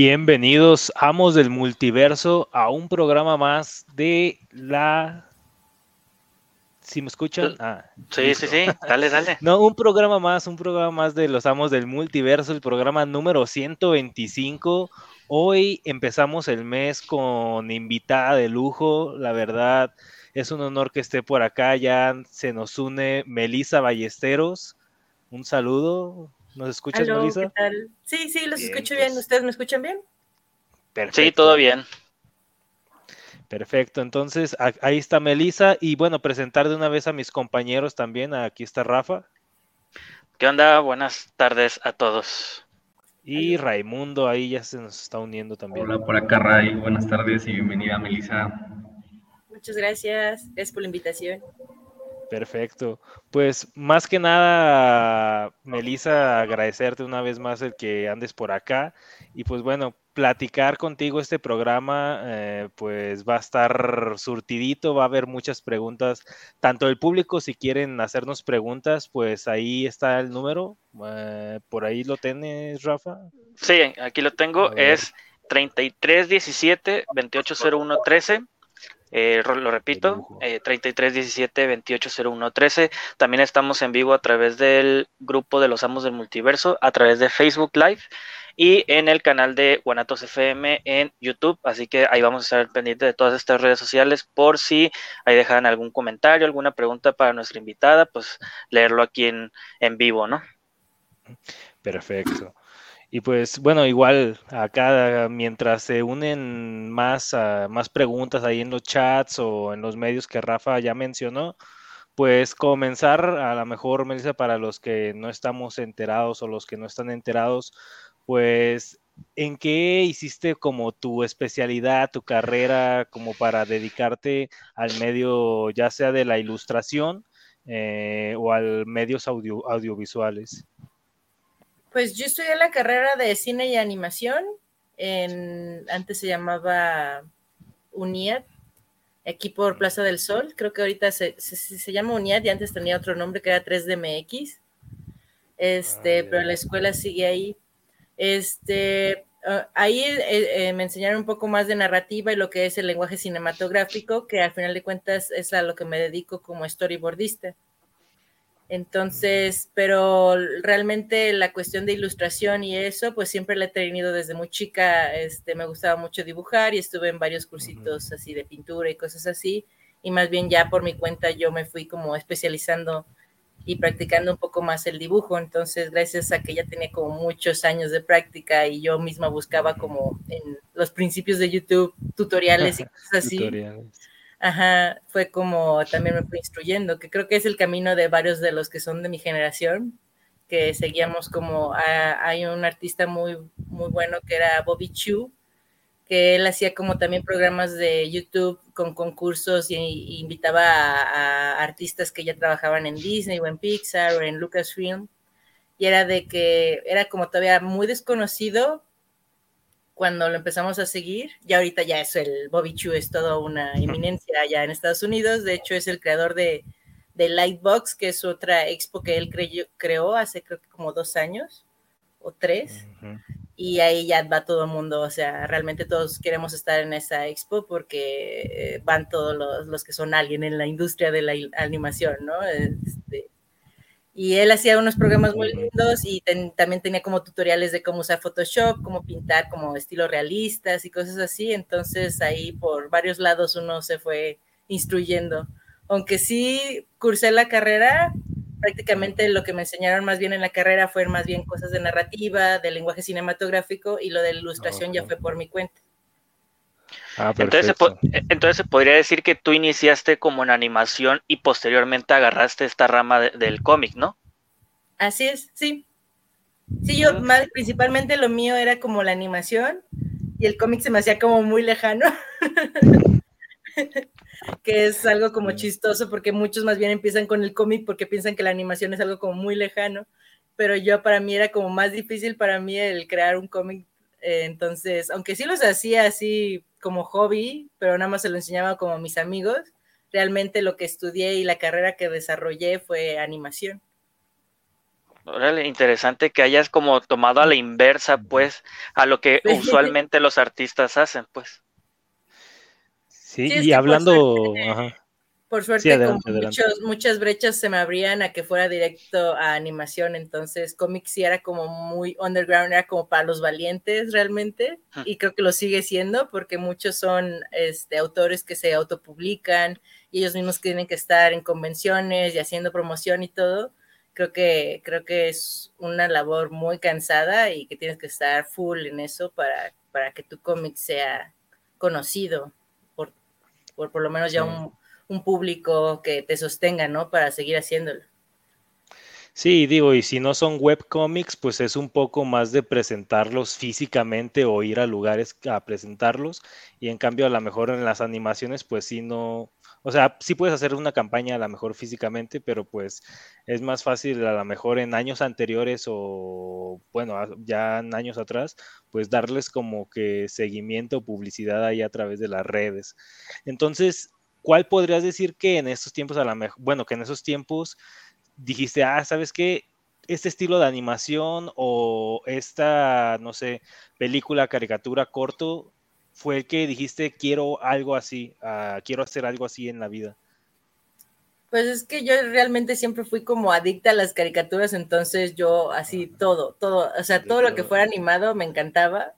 Bienvenidos, amos del multiverso, a un programa más de la. ¿Sí me escuchan? Ah, sí, sí, sí, dale, dale. No, un programa más, un programa más de los amos del multiverso, el programa número 125. Hoy empezamos el mes con invitada de lujo, la verdad es un honor que esté por acá, ya se nos une Melisa Ballesteros. Un saludo, ¿Nos escuchas, Melissa? Sí, sí, los escucho bien. Pues. ¿Ustedes me escuchan bien? Perfecto. Sí, todo bien. Perfecto, entonces ahí está Melissa y bueno, presentar de una vez a mis compañeros también. Aquí está Rafa. ¿Qué onda? Buenas tardes a todos. Y Raimundo ahí ya se nos está uniendo también. Hola, por acá Ray, buenas tardes y bienvenida Melissa. Muchas gracias, gracias por la invitación. Perfecto. Pues más que nada, Melissa, agradecerte una vez más el que andes por acá. Y pues bueno, platicar contigo este programa, eh, pues va a estar surtidito, va a haber muchas preguntas, tanto del público, si quieren hacernos preguntas, pues ahí está el número. Eh, por ahí lo tienes, Rafa. Sí, aquí lo tengo, es 3317 280113 eh, lo repito, eh, 33 17 28 01 13. También estamos en vivo a través del grupo de los Amos del Multiverso, a través de Facebook Live y en el canal de Guanatos FM en YouTube. Así que ahí vamos a estar pendientes de todas estas redes sociales por si ahí dejan algún comentario, alguna pregunta para nuestra invitada, pues leerlo aquí en, en vivo, ¿no? Perfecto. Y pues bueno, igual acá mientras se unen más, más preguntas ahí en los chats o en los medios que Rafa ya mencionó, pues comenzar a lo mejor, Melissa, para los que no estamos enterados o los que no están enterados, pues ¿en qué hiciste como tu especialidad, tu carrera, como para dedicarte al medio ya sea de la ilustración eh, o al medios audiovisuales? Pues yo estudié la carrera de cine y animación. En, antes se llamaba UNIAD, aquí por Plaza del Sol. Creo que ahorita se, llama UNIAD y antes tenía otro nombre que era 3DMX. Este, ah, pero la escuela sigue ahí. Este, ah, ahí eh, eh, me enseñaron un poco más de narrativa y lo que es el lenguaje cinematográfico, que al final de cuentas es a lo que me dedico como storyboardista. Entonces, pero realmente la cuestión de ilustración y eso, pues siempre la he tenido desde muy chica. Este, me gustaba mucho dibujar y estuve en varios cursitos así de pintura y cosas así. Y más bien ya por mi cuenta yo me fui como especializando y practicando un poco más el dibujo. Entonces, gracias a que ya tenía como muchos años de práctica y yo misma buscaba como en los principios de YouTube tutoriales y cosas así. Ajá, fue como también me fui instruyendo, que creo que es el camino de varios de los que son de mi generación, que seguíamos como, hay un artista muy, muy bueno que era Bobby Chu, que él hacía como también programas de YouTube con concursos y, invitaba a, artistas que ya trabajaban en Disney o en Pixar o en Lucasfilm. Y era de que era como todavía muy desconocido, cuando lo empezamos a seguir, ya ahorita ya es el Bobby Chu, es toda una eminencia allá en Estados Unidos, de hecho es el creador de, de Lightbox, que es otra expo que él creó hace creo que como dos años o tres, y ahí ya va todo el mundo, o sea, realmente todos queremos estar en esa expo porque eh, van todos los, los que son alguien en la industria de la animación, ¿no? Este, Y él hacía unos programas muy lindos y también tenía como tutoriales de cómo usar Photoshop, cómo pintar como estilos realistas y cosas así. Entonces ahí por varios lados uno se fue instruyendo. Aunque sí cursé la carrera, prácticamente lo que me enseñaron más bien en la carrera fueron más bien cosas de narrativa, de lenguaje cinematográfico y lo de ilustración ya fue por mi cuenta. Ah, entonces, se eh, entonces se podría decir que tú iniciaste como en animación y posteriormente agarraste esta rama del cómic, ¿no? Así es, sí. Sí, yo más, principalmente lo mío era como la animación y el cómic se me hacía como muy lejano. que es algo como chistoso porque muchos más bien empiezan con el cómic porque piensan que la animación es algo como muy lejano, pero yo para mí era como más difícil para mí el crear un cómic, eh, entonces, aunque sí los hacía así como hobby, pero nada más se lo enseñaba como a mis amigos, realmente lo que estudié y la carrera que desarrollé fue animación. Órale, interesante que hayas como tomado a la inversa, pues, a lo que usualmente los artistas hacen, pues. Sí, y hablando... Por suerte, muchas brechas se me abrían a que fuera directo a animación, entonces cómics sí era como muy underground, era como para los valientes realmente, y creo que lo sigue siendo porque muchos son este, autores que se autopublican y ellos mismos tienen que estar en convenciones y haciendo promoción y todo. Creo que, creo que es una labor muy cansada y que tienes que estar full en eso para, para que tu cómic sea conocido por, por, por lo menos ya un un público que te sostenga, ¿no? Para seguir haciéndolo. Sí, digo, y si no son webcomics, pues es un poco más de presentarlos físicamente o ir a lugares a presentarlos. Y en cambio, a lo mejor en las animaciones, pues sí no, o sea, sí puedes hacer una campaña a lo mejor físicamente, pero pues es más fácil a lo mejor en años anteriores o, bueno, ya en años atrás, pues darles como que seguimiento o publicidad ahí a través de las redes. Entonces, ¿cuál podrías decir que en estos tiempos, a la mejor, bueno, que en esos tiempos dijiste, ah, ¿sabes qué? Este estilo de animación o esta, no sé, película, caricatura, corto, fue el que dijiste, quiero algo así, ah, quiero hacer algo así en la vida? Pues es que yo realmente siempre fui como adicta a las caricaturas, entonces yo así todo, todo, o sea, todo lo que fuera animado me encantaba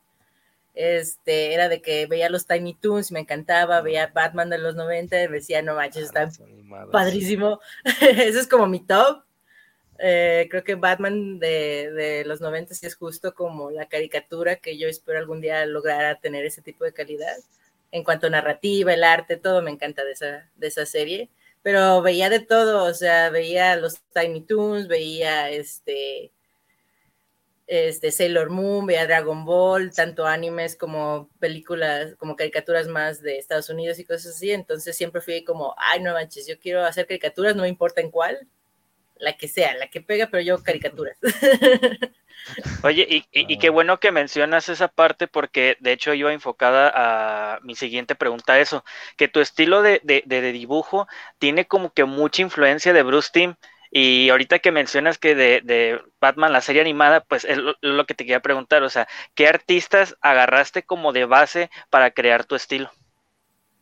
este, era de que veía los Tiny Toons, me encantaba, veía Batman de los 90, me decía, no manches, está padrísimo. Ese es como mi top. Eh, creo que Batman de, de, los 90 sí es justo como la caricatura que yo espero algún día lograr tener ese tipo de calidad. En cuanto a narrativa, el arte, todo me encanta de esa, de esa serie. Pero veía de todo, o sea, veía los Tiny Toons, veía este este, Sailor Moon, veía Dragon Ball, tanto animes como películas, como caricaturas más de Estados Unidos y cosas así. Entonces siempre fui como, ay, no manches, yo quiero hacer caricaturas, no me importa en cuál, la que sea, la que pega, pero yo caricaturas. Oye, y, y, qué bueno que mencionas esa parte porque de hecho iba enfocada a mi siguiente pregunta eso, que tu estilo de, de, de dibujo tiene como que mucha influencia de Bruce Timm y ahorita que mencionas que de, Batman, la serie animada, pues es lo, que te quería preguntar, o sea, ¿qué artistas agarraste como de base para crear tu estilo?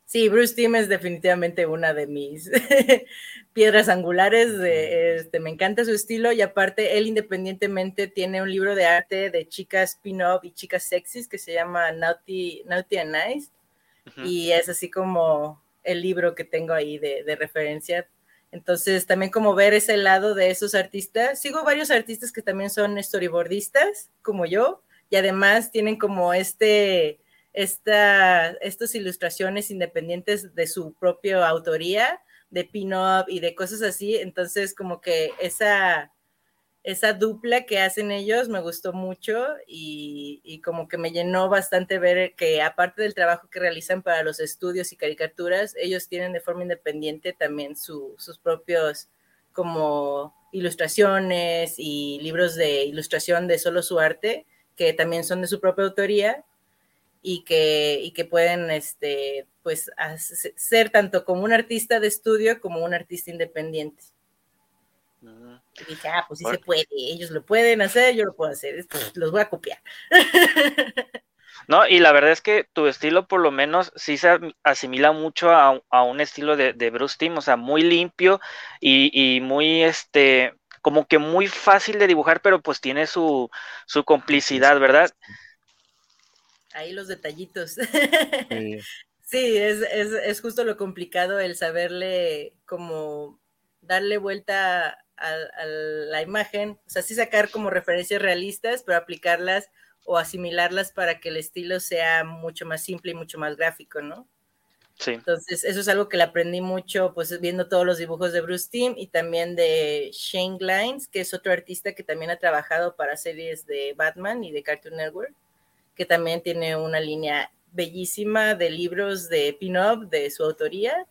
Sí, Bruce Timm es definitivamente una de mis piedras angulares. De, este, me encanta su estilo y aparte él independientemente tiene un libro de arte de chicas spin-off y chicas sexys que se llama Naughty, Naughty and Nice y es así como el libro que tengo ahí de, de referencia entonces, también como ver ese lado de esos artistas. Sigo varios artistas que también son storyboardistas, como yo, y además tienen como este, esta, estas ilustraciones independientes de su propia autoría, de pin-up y de cosas así. Entonces, como que esa, esa dupla que hacen ellos me gustó mucho y, como que me llenó bastante ver que aparte del trabajo que realizan para los estudios y caricaturas, ellos tienen de forma independiente también sus propios como ilustraciones y libros de ilustración de solo su arte, que también son de su propia autoría y que, y que pueden este, pues, ser tanto como un artista de estudio como un artista independiente. Y dije, ah, pues sí se puede, ellos lo pueden hacer, yo lo puedo hacer, los voy a copiar. No, y la verdad es que tu estilo por lo menos sí se asimila mucho a, un estilo de, Bruce Timm, o sea, muy limpio y, muy, este, como que muy fácil de dibujar, pero pues tiene su, su complicidad, ¿verdad? Ahí los detallitos. Sí, es, es, es, justo lo complicado el saberle como darle vuelta a, a, la imagen, o sea, sí sacar como referencias realistas, pero aplicarlas o asimilarlas para que el estilo sea mucho más simple y mucho más gráfico, ¿no? Sí. Entonces, eso es algo que le aprendí mucho, pues viendo todos los dibujos de Bruce Timm y también de Shane Glines, que es otro artista que también ha trabajado para series de Batman y de Cartoon Network, que también tiene una línea bellísima de libros de pin-up de su autoría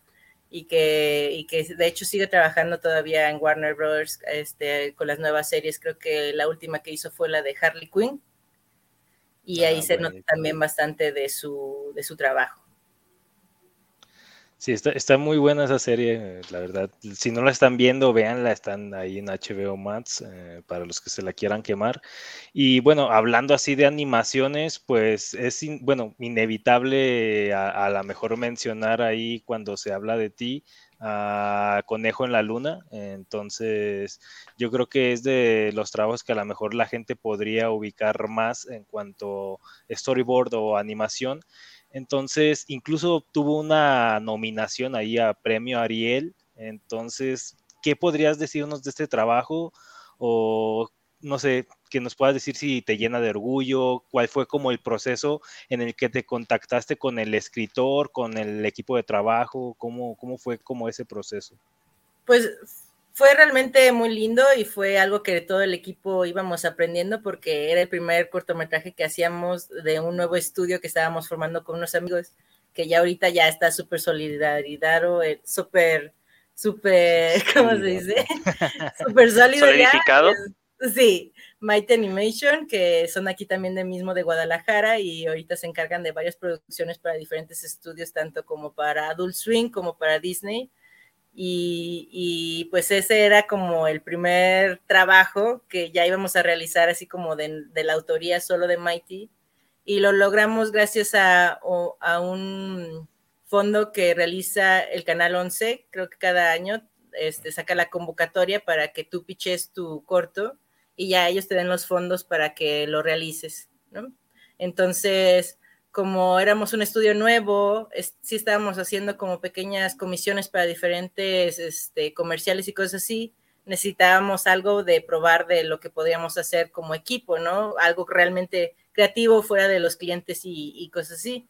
y que, y que de hecho sigue trabajando todavía en Warner Bros. Este, con las nuevas series. Creo que la última que hizo fue la de Harley Quinn. Y ahí ah, se nota también bastante de su, de su trabajo. Sí, está, está, muy buena esa serie, la verdad. Si no la están viendo, véanla, están ahí en HBO Max eh, para los que se la quieran quemar. Y bueno, hablando así de animaciones, pues es, bueno, inevitable a, a la mejor mencionar ahí cuando se habla de ti, a Conejo en la Luna. Entonces, yo creo que es de los trabajos que a lo mejor la gente podría ubicar más en cuanto storyboard o animación. Entonces, incluso tuvo una nominación ahí a premio Ariel. Entonces, ¿qué podrías decirnos de este trabajo? O no sé, que nos puedas decir si te llena de orgullo, cuál fue como el proceso en el que te contactaste con el escritor, con el equipo de trabajo, cómo, cómo fue como ese proceso. Pues fue realmente muy lindo y fue algo que todo el equipo íbamos aprendiendo porque era el primer cortometraje que hacíamos de un nuevo estudio que estábamos formando con unos amigos que ya ahorita ya está súper solidaridad, eh, súper, súper, ¿cómo se dice? Súper sólido. Solidificado. sí, Might Animation, que son aquí también del mismo de Guadalajara y ahorita se encargan de varias producciones para diferentes estudios, tanto como para Adult Swing como para Disney y, pues ese era como el primer trabajo que ya íbamos a realizar así como de, la autoría solo de Mighty y lo logramos gracias a, un fondo que realiza el Canal 11, creo que cada año este, saca la convocatoria para que tú piches tu corto y ya ellos te den los fondos para que lo realices, ¿no? Entonces, como éramos un estudio nuevo, sí estábamos haciendo como pequeñas comisiones para diferentes este, comerciales y cosas así, necesitábamos algo de probar de lo que podíamos hacer como equipo, ¿no? Algo realmente creativo fuera de los clientes y cosas así.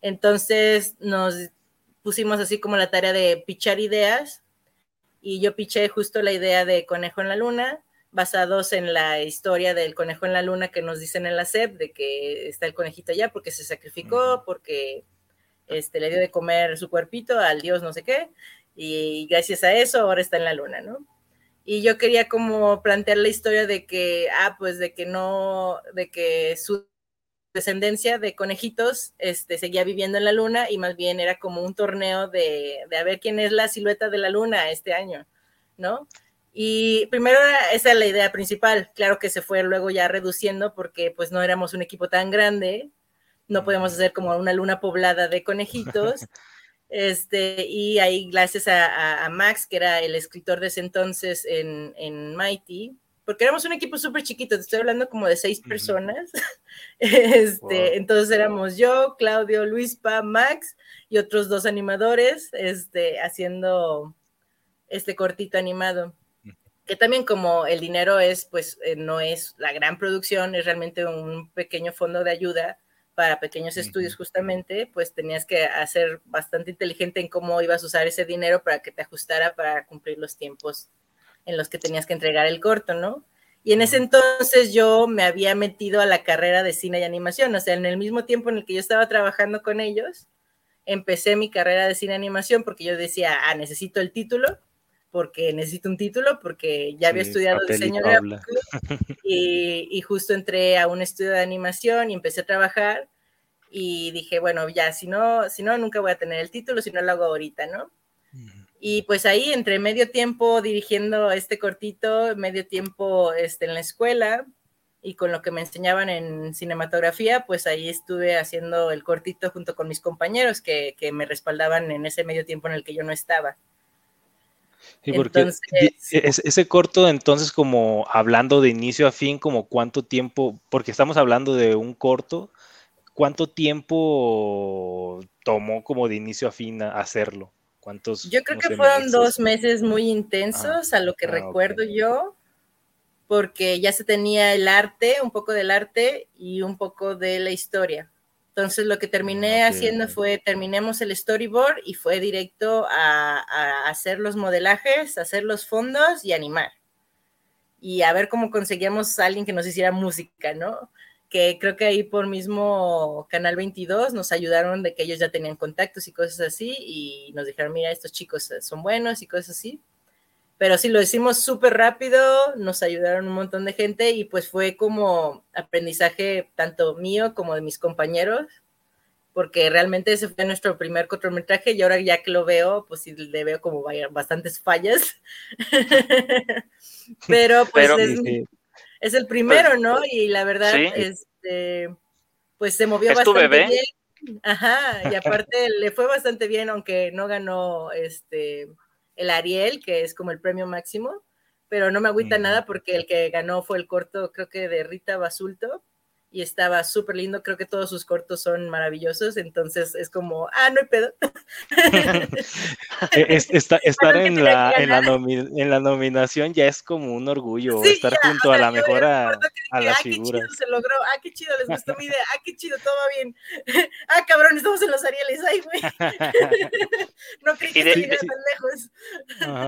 Entonces nos pusimos así como la tarea de pichar ideas y yo piché justo la idea de Conejo en la Luna basados en la historia del conejo en la luna que nos dicen en la SEP, de que está el conejito allá porque se sacrificó, porque este, le dio de comer su cuerpito al dios no sé qué, y gracias a eso ahora está en la luna, ¿no? Y yo quería como plantear la historia de que, ah, pues de que no, de que su descendencia de conejitos este, seguía viviendo en la luna y más bien era como un torneo de, de a ver quién es la silueta de la luna este año, ¿no? Y primero esa es la idea principal, claro que se fue luego ya reduciendo porque pues no éramos un equipo tan grande, no podíamos hacer como una luna poblada de conejitos. Este, y ahí gracias a, Max, que era el escritor de ese entonces en, en Mighty, porque éramos un equipo súper chiquito, te estoy hablando como de seis personas. Este, Entonces éramos yo, Claudio, Luispa, Max y otros dos animadores este, haciendo este cortito animado que también como el dinero es, pues eh, no es la gran producción, es realmente un pequeño fondo de ayuda para pequeños estudios justamente, pues tenías que hacer bastante inteligente en cómo ibas a usar ese dinero para que te ajustara para cumplir los tiempos en los que tenías que entregar el corto, ¿no? Y en ese entonces yo me había metido a la carrera de cine y animación, o sea, en el mismo tiempo en el que yo estaba trabajando con ellos, empecé mi carrera de cine y animación porque yo decía, ah, necesito el título, porque necesito un título, porque ya había estudiado diseño gráfico y, y, justo entré a un estudio de animación y empecé a trabajar y dije, bueno, ya, si no, si no, nunca voy a tener el título, si no lo hago ahorita, ¿no? Y pues ahí, entre medio tiempo dirigiendo este cortito, medio tiempo este, en la escuela y con lo que me enseñaban en cinematografía, pues ahí estuve haciendo el cortito junto con mis compañeros que, que me respaldaban en ese medio tiempo en el que yo no estaba. Sí, porque ese corto, entonces, como hablando de inicio a fin, como cuánto tiempo, porque estamos hablando de un corto, ¿cuánto tiempo tomó como de inicio a fin hacerlo? ¿Cuántos? Yo creo que fueron dos meses muy intensos, a lo que ah, recuerdo yo, porque ya se tenía el arte, un poco del arte y un poco de la historia. Entonces lo que terminé haciendo fue, terminemos el storyboard y fue directo a, hacer los modelajes, hacer los fondos y animar. Y a ver cómo conseguíamos a alguien que nos hiciera música, ¿no? Que creo que ahí por mismo Canal 22 nos ayudaron de que ellos ya tenían contactos y cosas así y nos dijeron, mira, estos chicos son buenos y cosas así. Pero sí, lo hicimos súper rápido, nos ayudaron un montón de gente y pues fue como aprendizaje tanto mío como de mis compañeros, porque realmente ese fue nuestro primer cortometraje y ahora ya que lo veo, pues sí le veo como bastantes fallas. Pero pues es, el primero, pues, ¿no? Y la verdad, este, pues se movió bastante bien. Ajá, y aparte le fue bastante bien, aunque no ganó este el Ariel, que es como el premio máximo, pero no me agüita nada porque el que ganó fue el corto, creo que de Rita Basulto, y estaba súper lindo. Creo que todos sus cortos son maravillosos, entonces es como, ah, no hay pedo. E, estar en la, en, la en la nominación ya es como un orgullo, estar junto a la mejor a, a las ah, figuras. Qué chido se logró, ah, qué chido, les gustó mi idea, ah, qué chido, todo va bien. ah, cabrón, estamos en los Arieles, ay, güey. no creí que se tan lejos.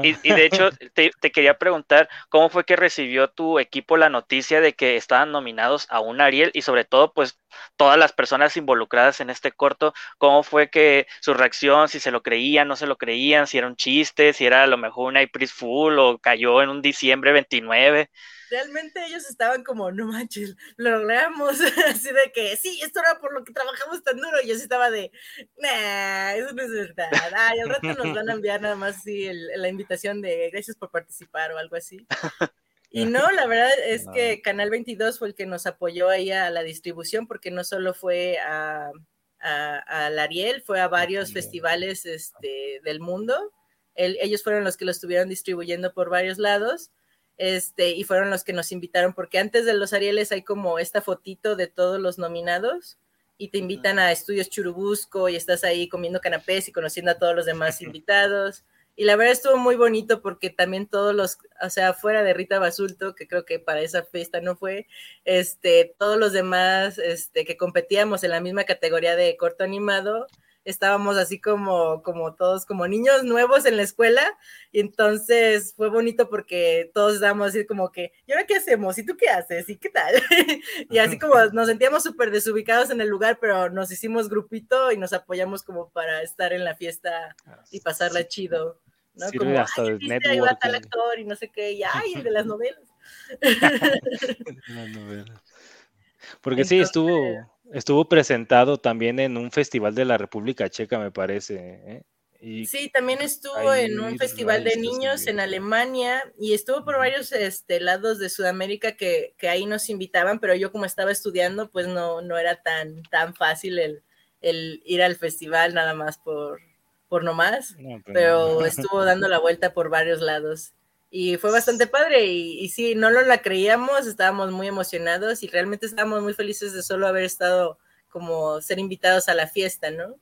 Y, y, de hecho, te, te quería preguntar, ¿cómo fue que recibió tu equipo la noticia de que estaban nominados a un Ariel? Y sobre todo pues todas las personas involucradas en este corto, cómo fue que su reacción, si se lo creían, no se lo creían, si era un chiste, si era a lo mejor una April Fool o cayó en un diciembre 29 realmente ellos estaban como, no manches, lo logramos, así de que, sí, esto era por lo que trabajamos tan duro, y yo sí estaba de, nah, eso no es verdad, ay, al rato nos van a enviar nada más así la invitación de gracias por participar o algo así. Y no, la verdad es que Canal 22 fue el que nos apoyó ahí a la distribución, porque no solo fue a, a, Ariel, fue a varios festivales este, del mundo. ellos fueron los que lo estuvieron distribuyendo por varios lados. Este, y fueron los que nos invitaron, porque antes de los Arieles hay como esta fotito de todos los nominados y te invitan a Estudios Churubusco y estás ahí comiendo canapés y conociendo a todos los demás invitados. Y la verdad estuvo muy bonito porque también todos los, o sea, fuera de Rita Basulto, que creo que para esa fiesta no fue, este, todos los demás, este, que competíamos en la misma categoría de corto animado, estábamos así como, como todos, como niños nuevos en la escuela, y entonces fue bonito porque todos estábamos así como que, ¿y ahora qué hacemos? ¿Y tú qué haces? ¿Y qué tal? y así como nos sentíamos súper desubicados en el lugar, pero nos hicimos grupito y nos apoyamos como para estar en la fiesta y pasarla chido. ¿no? como, hasta ay, de tal actor y no sé qué, y ay, el de las novelas. Porque sí, estuvo, estuvo presentado también en un festival de la República Checa, me parece. ¿eh? Y sí, también estuvo en un festival de niños en Alemania y estuvo por varios este, lados de Sudamérica que, que, ahí nos invitaban, pero yo como estaba estudiando, pues no, no era tan, tan fácil el, el ir al festival nada más por, por nomás, pero estuvo dando la vuelta por varios lados. Y fue bastante padre y, sí, no lo la creíamos, estábamos muy emocionados y realmente estábamos muy felices de solo haber estado como ser invitados a la fiesta, ¿no?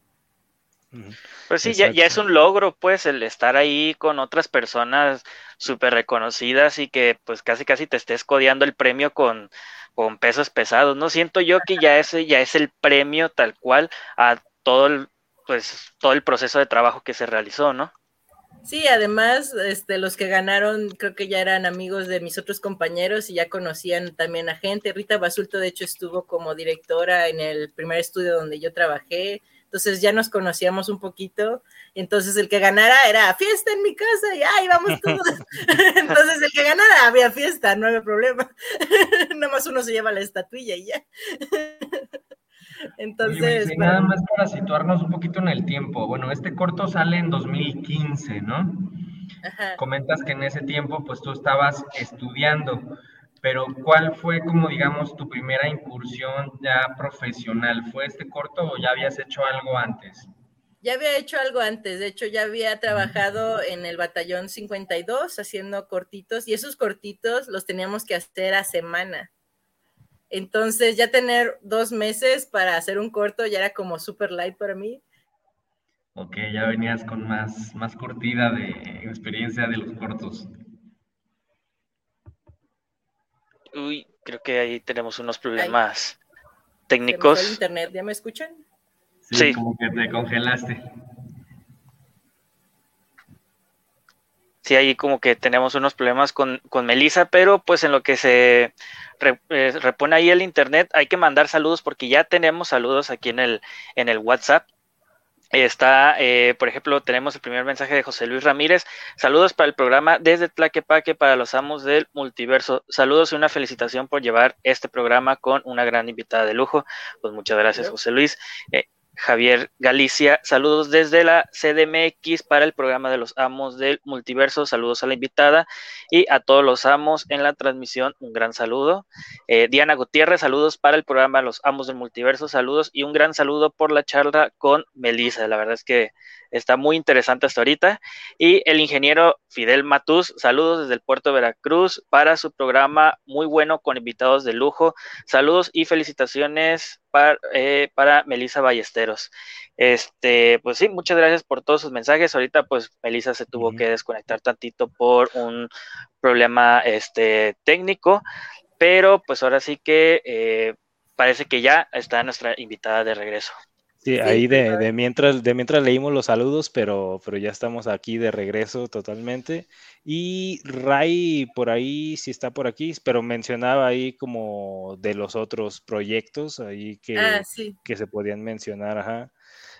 Pues sí, ya, ya, es un logro, pues, el estar ahí con otras personas súper reconocidas y que pues casi casi te estés codeando el premio con, con pesos pesados, ¿no? Siento yo que ya ese ya es el premio tal cual a todo el, pues todo el proceso de trabajo que se realizó, ¿no? Sí, además, este, los que ganaron creo que ya eran amigos de mis otros compañeros y ya conocían también a gente. Rita Basulto, de hecho, estuvo como directora en el primer estudio donde yo trabajé, entonces ya nos conocíamos un poquito. Entonces el que ganara era fiesta en mi casa y ahí vamos todos. entonces el que ganara había fiesta, no había problema. Nada más uno se lleva la estatuilla y ya. Entonces. nada más para situarnos un poquito en el tiempo. Bueno, este corto sale en 2015, ¿no? Comentas que en ese tiempo, pues tú estabas estudiando, pero ¿cuál fue, como digamos, tu primera incursión ya profesional? ¿Fue este corto o ya habías hecho algo antes? Ya había hecho algo antes, de hecho ya había trabajado en el batallón 52 haciendo cortitos y esos cortitos los teníamos que hacer a semana. Entonces ya tener dos meses para hacer un corto ya era como super light para mí. Ok, ya venías con más, más curtida de experiencia de los cortos. Uy, creo que ahí tenemos unos problemas técnicos. internet, ¿ya me escuchan? Sí, como que te congelaste. Sí, ahí como que tenemos unos problemas con, con Melissa, pero pues en lo que se eh, repone ahí el internet, hay que mandar saludos porque ya tenemos saludos aquí en el, en el WhatsApp. Está, eh, por ejemplo, tenemos el primer mensaje de José Luis Ramírez. Saludos para el programa desde Tlaquepaque para los amos del multiverso. Saludos y una felicitación por llevar este programa con una gran invitada de lujo. Pues muchas gracias, José Luis. Eh, Javier Galicia. Saludos desde la CDMX para el programa de los amos del multiverso. Saludos a la invitada y a todos los amos en la transmisión. Un gran saludo. Eh, Diana Gutiérrez, saludos para el programa Los amos del multiverso. Saludos y un gran saludo por la charla con Melissa. La verdad es que está muy interesante hasta ahorita. Y el ingeniero Fidel Matús, saludos desde el puerto de Veracruz para su programa muy bueno con invitados de lujo. Saludos y felicitaciones para, eh, para Melissa Ballesteros. Este, pues sí, muchas gracias por todos sus mensajes. Ahorita, pues, Melissa se tuvo que desconectar tantito por un problema este, técnico, pero pues ahora sí que eh, parece que ya está nuestra invitada de regreso. Sí, ahí de, mientras, de mientras leímos los saludos, pero, pero ya estamos aquí de regreso totalmente. Y Ray por ahí, sí está por aquí, pero mencionaba ahí como de los otros proyectos ahí que, ah, que se podían mencionar, ajá.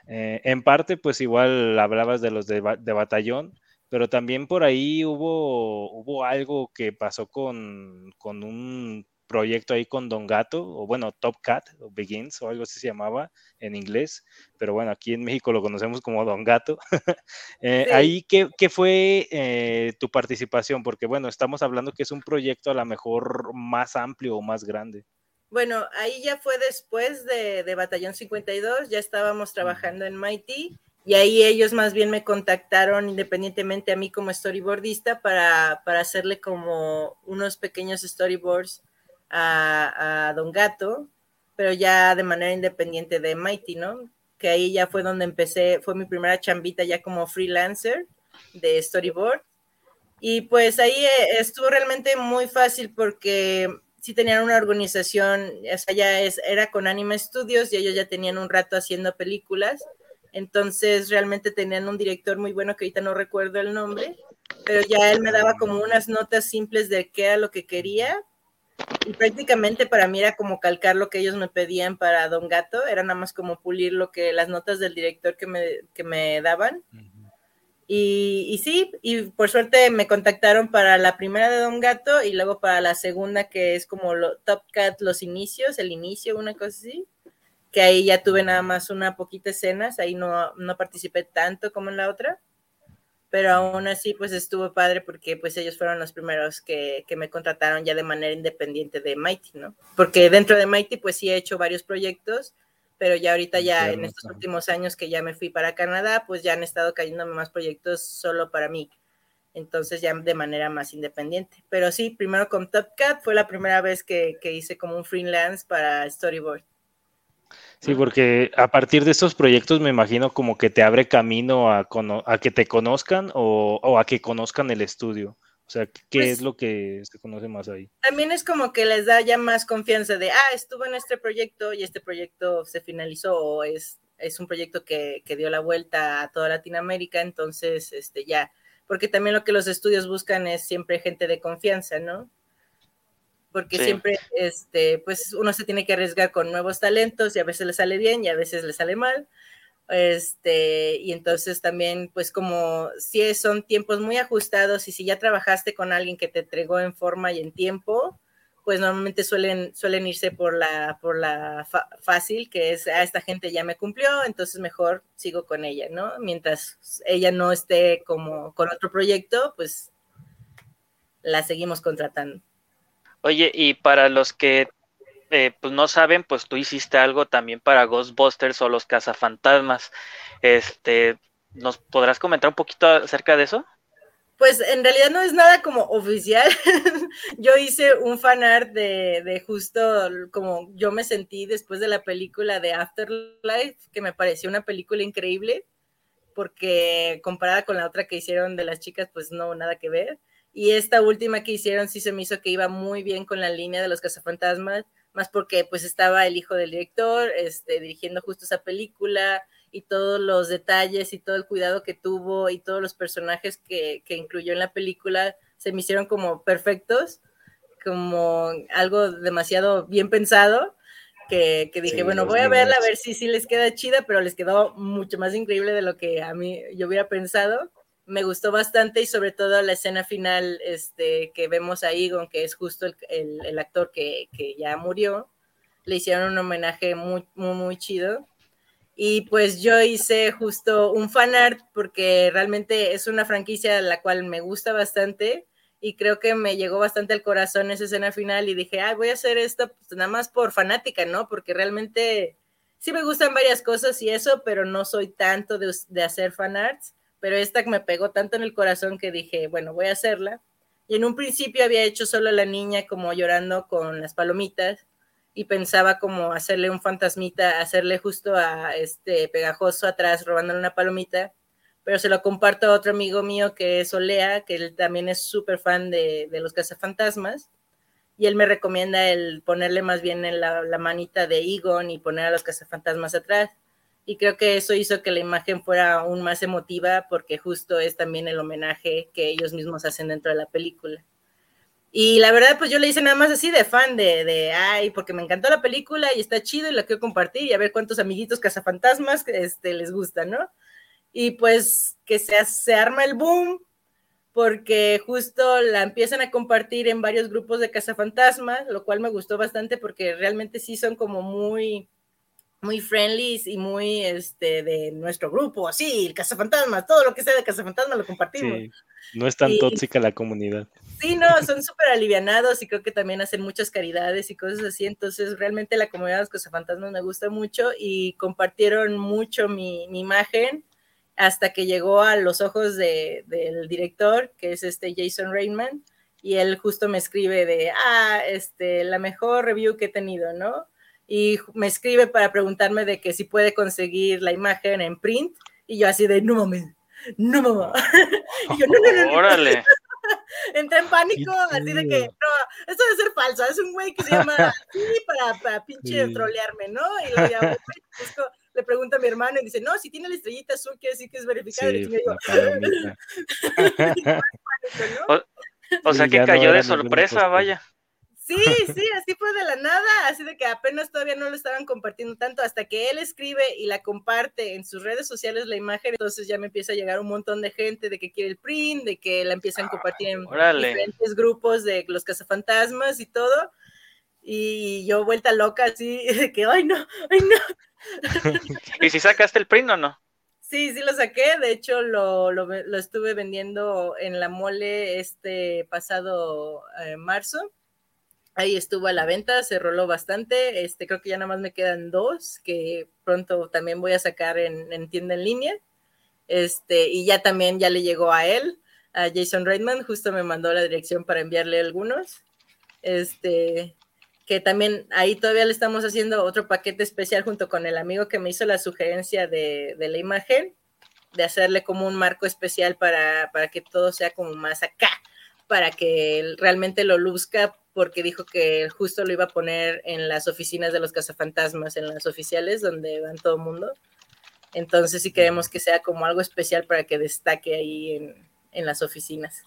Eh, en parte, pues igual hablabas de los de, de, batallón, pero también por ahí hubo, hubo algo que pasó con, con un proyecto ahí con Don Gato, o bueno, Top Cat, o Begins, o algo así se llamaba en inglés, pero bueno, aquí en México lo conocemos como Don Gato. Eh, ahí, ¿qué, qué fue eh, tu participación? Porque bueno, estamos hablando que es un proyecto a lo mejor más amplio o más grande. Bueno, ahí ya fue después de, de Batallón 52, ya estábamos trabajando en Mighty y ahí ellos más bien me contactaron independientemente a mí como storyboardista para, para hacerle como unos pequeños storyboards a, Don Gato, pero ya de manera independiente de Mighty, ¿no? Que ahí ya fue donde empecé, fue mi primera chambita ya como freelancer de storyboard. Y pues ahí eh, estuvo realmente muy fácil porque sí tenían una organización, o sea, ya es, era con Anime Studios y ellos ya tenían un rato haciendo películas. Entonces realmente tenían un director muy bueno que ahorita no recuerdo el nombre, pero ya él me daba como unas notas simples de qué era lo que quería y prácticamente para mí era como calcar lo que ellos me pedían para Don Gato, era nada más como pulir lo que las notas del director que me, que me daban. y, y, sí, y por suerte me contactaron para la primera de Don Gato y luego para la segunda que es como lo, Top Cat, los inicios, el inicio, una cosa así, que ahí ya tuve nada más una poquita escenas, ahí no, no participé tanto como en la otra pero aún así pues estuvo padre porque pues ellos fueron los primeros que, que, me contrataron ya de manera independiente de Mighty, ¿no? Porque dentro de Mighty pues sí he hecho varios proyectos, pero ya ahorita ya en estos últimos años que ya me fui para Canadá, pues ya han estado cayéndome más proyectos solo para mí. Entonces ya de manera más independiente. Pero sí, primero con Top Cat fue la primera vez que, que hice como un freelance para Storyboard. Sí, porque a partir de estos proyectos me imagino como que te abre camino a, a que te conozcan o, a que conozcan el estudio. O sea, ¿qué pues es lo que se conoce más ahí? También es como que les da ya más confianza de, ah, estuvo en este proyecto y este proyecto se finalizó o es, es un proyecto que, que dio la vuelta a toda Latinoamérica, entonces, este, ya, porque también lo que los estudios buscan es siempre gente de confianza, ¿no? Porque siempre, este, pues uno se tiene que arriesgar con nuevos talentos y a veces le sale bien y a veces le sale mal. Este, y entonces también, pues como si son tiempos muy ajustados y si ya trabajaste con alguien que te entregó en forma y en tiempo, pues normalmente suelen, suelen irse por la, por la fácil, que es, a ah, esta gente ya me cumplió, entonces mejor sigo con ella, ¿no? Mientras ella no esté como con otro proyecto, pues la seguimos contratando. Oye, y para los que eh, pues no saben, pues tú hiciste algo también para Ghostbusters o los cazafantasmas. Este, ¿nos podrás comentar un poquito acerca de eso? Pues en realidad no es nada como oficial. yo hice un fanart de, de justo como yo me sentí después de la película de Afterlife, que me pareció una película increíble, porque comparada con la otra que hicieron de las chicas, pues no, nada que ver. Y esta última que hicieron sí se me hizo que iba muy bien con la línea de los cazafantasmas, más porque pues estaba el hijo del director este, dirigiendo justo esa película y todos los detalles y todo el cuidado que tuvo y todos los personajes que, que incluyó en la película se me hicieron como perfectos, como algo demasiado bien pensado. Que, que dije, bueno, voy a verla a ver si sí les queda chida, pero les quedó mucho más increíble de lo que a mí yo hubiera pensado me gustó bastante y sobre todo la escena final este, que vemos a Egon, que es justo el, el, actor que, que, ya murió, le hicieron un homenaje muy, muy, muy chido. Y pues yo hice justo un fan art porque realmente es una franquicia a la cual me gusta bastante y creo que me llegó bastante al corazón esa escena final y dije, ah, voy a hacer esto pues, nada más por fanática, ¿no? Porque realmente sí me gustan varias cosas y eso, pero no soy tanto de, de hacer fan arts pero esta me pegó tanto en el corazón que dije, bueno, voy a hacerla. Y en un principio había hecho solo a la niña como llorando con las palomitas y pensaba como hacerle un fantasmita, hacerle justo a este pegajoso atrás robándole una palomita, pero se lo comparto a otro amigo mío que es Olea, que él también es súper fan de, los cazafantasmas, y él me recomienda el ponerle más bien en la, la manita de Egon y poner a los cazafantasmas atrás y creo que eso hizo que la imagen fuera aún más emotiva porque justo es también el homenaje que ellos mismos hacen dentro de la película. Y la verdad, pues yo le hice nada más así de fan de, de, ay, porque me encantó la película y está chido y la quiero compartir y a ver cuántos amiguitos cazafantasmas este, les gusta, ¿no? Y pues que se, se arma el boom porque justo la empiezan a compartir en varios grupos de cazafantasmas, lo cual me gustó bastante porque realmente sí son como muy, muy friendly y muy este de nuestro grupo, así, el cazafantasma, todo lo que sea de cazafantasma lo compartimos. no es tan tóxica la comunidad. Sí, no, son súper alivianados y creo que también hacen muchas caridades y cosas así, entonces realmente la comunidad de los cazafantasmas me gusta mucho y compartieron mucho mi, mi imagen hasta que llegó a los ojos de, del director, que es este Jason Reitman, y él justo me escribe de, ah, este, la mejor review que he tenido, ¿no? Y me escribe para preguntarme de que si puede conseguir la imagen en print y yo así de, no mames, no mamá. y yo, no, no, no, Órale. Entré en pánico, así de que, no, esto debe ser falso, es un güey que se llama así para, para pinche trolearme, ¿no? Y lo llamo, le pregunta a mi hermano y dice, no, si tiene la estrellita azul, quiere decir que es verificado. y digo, o, o sea que cayó de sorpresa, vaya. Sí, sí, así fue de la nada, así de que apenas todavía no lo estaban compartiendo tanto, hasta que él escribe y la comparte en sus redes sociales la imagen, entonces ya me empieza a llegar un montón de gente de que quiere el print, de que la empiezan a compartir en diferentes grupos de los cazafantasmas y todo, y yo vuelta loca así, de que, ay no, ay no. ¿Y si sacaste el print o no? Sí, sí lo saqué, de hecho lo, lo, lo estuve vendiendo en la mole este pasado eh, marzo Ahí estuvo a la venta, se roló bastante. Este, creo que ya nada más me quedan dos que pronto también voy a sacar en, tienda en línea. Este, y ya también ya le llegó a él, a Jason Reitman, justo me mandó la dirección para enviarle algunos. Este, que también ahí todavía le estamos haciendo otro paquete especial junto con el amigo que me hizo la sugerencia de, de la imagen, de hacerle como un marco especial para, para que todo sea como más acá, para que realmente lo luzca porque dijo que justo lo iba a poner en las oficinas de los cazafantasmas, en las oficiales donde van todo el mundo. Entonces sí queremos que sea como algo especial para que destaque ahí en, en las oficinas.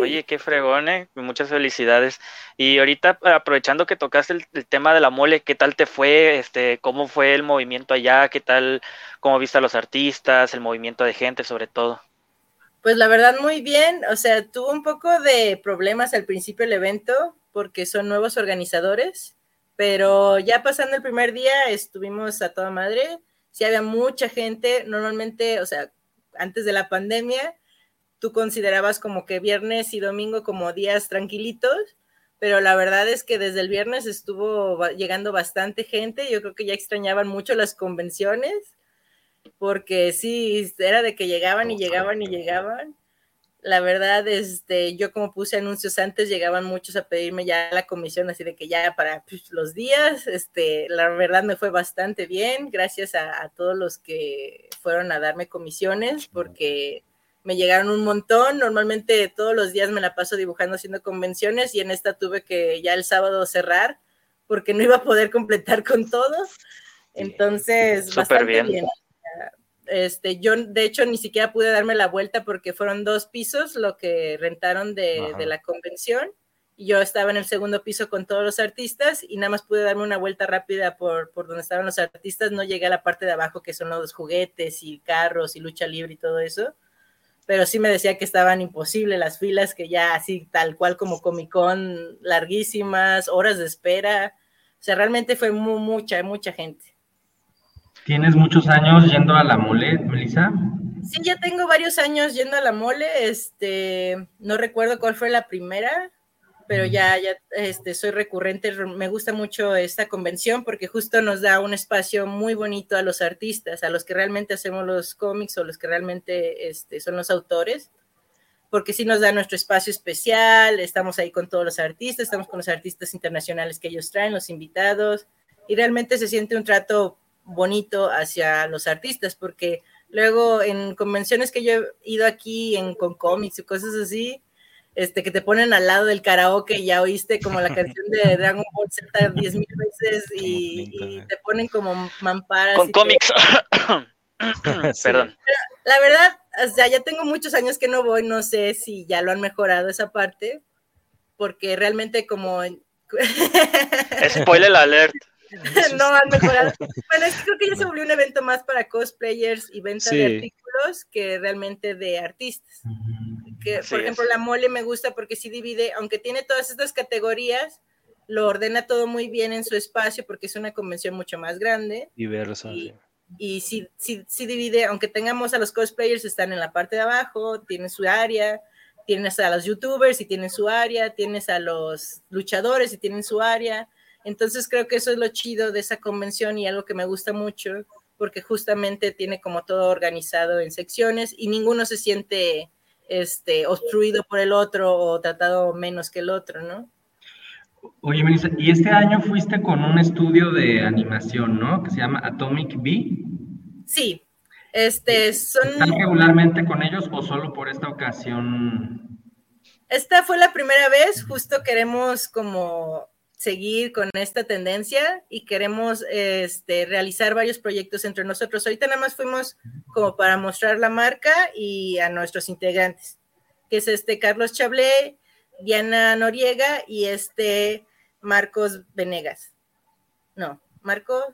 Oye, qué fregón, ¿eh? muchas felicidades. Y ahorita, aprovechando que tocaste el, el, tema de la mole, ¿qué tal te fue? Este, ¿Cómo fue el movimiento allá? ¿Qué tal, cómo viste a los artistas, el movimiento de gente sobre todo? Pues la verdad muy bien, o sea, tuvo un poco de problemas al principio del evento porque son nuevos organizadores, pero ya pasando el primer día estuvimos a toda madre, sí había mucha gente, normalmente, o sea, antes de la pandemia, tú considerabas como que viernes y domingo como días tranquilitos, pero la verdad es que desde el viernes estuvo llegando bastante gente, yo creo que ya extrañaban mucho las convenciones, porque sí, era de que llegaban y llegaban y llegaban. La verdad, este, yo como puse anuncios antes, llegaban muchos a pedirme ya la comisión, así de que ya para pues, los días, este, la verdad me fue bastante bien, gracias a, a todos los que fueron a darme comisiones, porque me llegaron un montón. Normalmente todos los días me la paso dibujando haciendo convenciones y en esta tuve que ya el sábado cerrar porque no iba a poder completar con todos. Entonces, bastante bien. Este, yo de hecho ni siquiera pude darme la vuelta porque fueron dos pisos lo que rentaron de, de la convención y yo estaba en el segundo piso con todos los artistas y nada más pude darme una vuelta rápida por, por donde estaban los artistas, no llegué a la parte de abajo que son los juguetes y carros y lucha libre y todo eso pero sí me decía que estaban imposibles las filas, que ya así tal cual como Comic Con, larguísimas, horas de espera. O sea, realmente fue mucha, mucha gente. ¿Tienes muchos años yendo a la mole, Melissa? Sí, ya tengo varios años yendo a la mole. Este, no recuerdo cuál fue la primera, pero ya, ya este, soy recurrente, me gusta mucho esta convención porque justo nos da un espacio muy bonito a los artistas, a los que realmente hacemos los cómics o los que realmente este, son los autores, porque sí nos da nuestro espacio especial, estamos ahí con todos los artistas, estamos con los artistas internacionales que ellos traen, los invitados, y realmente se siente un trato bonito hacia los artistas, porque luego en convenciones que yo he ido aquí en, con cómics y cosas así, este, que te ponen al lado del karaoke y ya oíste como la canción de Dragon Ball Z diez mil veces y, te ponen como mamparas. Con cómics. Perdón. la verdad, o sea, ya tengo muchos años que no voy, no sé si ya lo han mejorado esa parte, porque realmente como... Spoiler alert. no han mejorado. Bueno, es que creo que ya se volvió un evento más para cosplayers y venta de artículos que realmente de artistas que, por ejemplo, la mole me gusta porque sí divide, aunque tiene todas estas categorías, lo ordena todo muy bien en su espacio porque es una convención mucho más grande. Diversa. Y, y sí, sí, sí, divide, aunque tengamos a los cosplayers, están en la parte de abajo, tienen su área, tienes a los youtubers y tienen su área, tienes a los luchadores y tienen su área. Entonces creo que eso es lo chido de esa convención y algo que me gusta mucho, porque justamente tiene como todo organizado en secciones y ninguno se siente este, obstruido por el otro o tratado menos que el otro, ¿no? Oye, Melissa, y este año fuiste con un estudio de animación, ¿no? Que se llama Atomic Bee. Sí, este, son... ¿Están regularmente con ellos o solo por esta ocasión? Esta fue la primera vez, justo queremos como seguir con esta tendencia y queremos este, realizar varios proyectos entre nosotros. Ahorita nada más fuimos como para mostrar la marca y a nuestros integrantes, que es este Carlos Chablé, Diana Noriega y este Marcos Venegas. No, Marcos.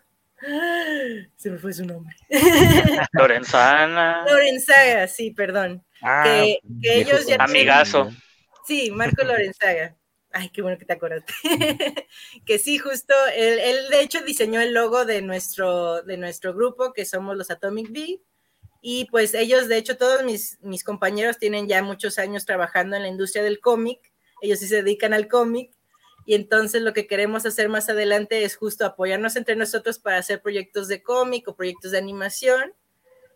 Se me fue su nombre. Lorenzana. Lorenzaga, sí, perdón. Ah, que, ellos ya Amigazo. Sí, Marco Lorenzaga. Ay, qué bueno que te acordaste. que sí, justo, él, de hecho diseñó el logo de nuestro, de nuestro grupo, que somos los Atomic Bee. Y pues ellos, de hecho, todos mis, mis compañeros tienen ya muchos años trabajando en la industria del cómic. Ellos sí se dedican al cómic. Y entonces lo que queremos hacer más adelante es justo apoyarnos entre nosotros para hacer proyectos de cómic o proyectos de animación,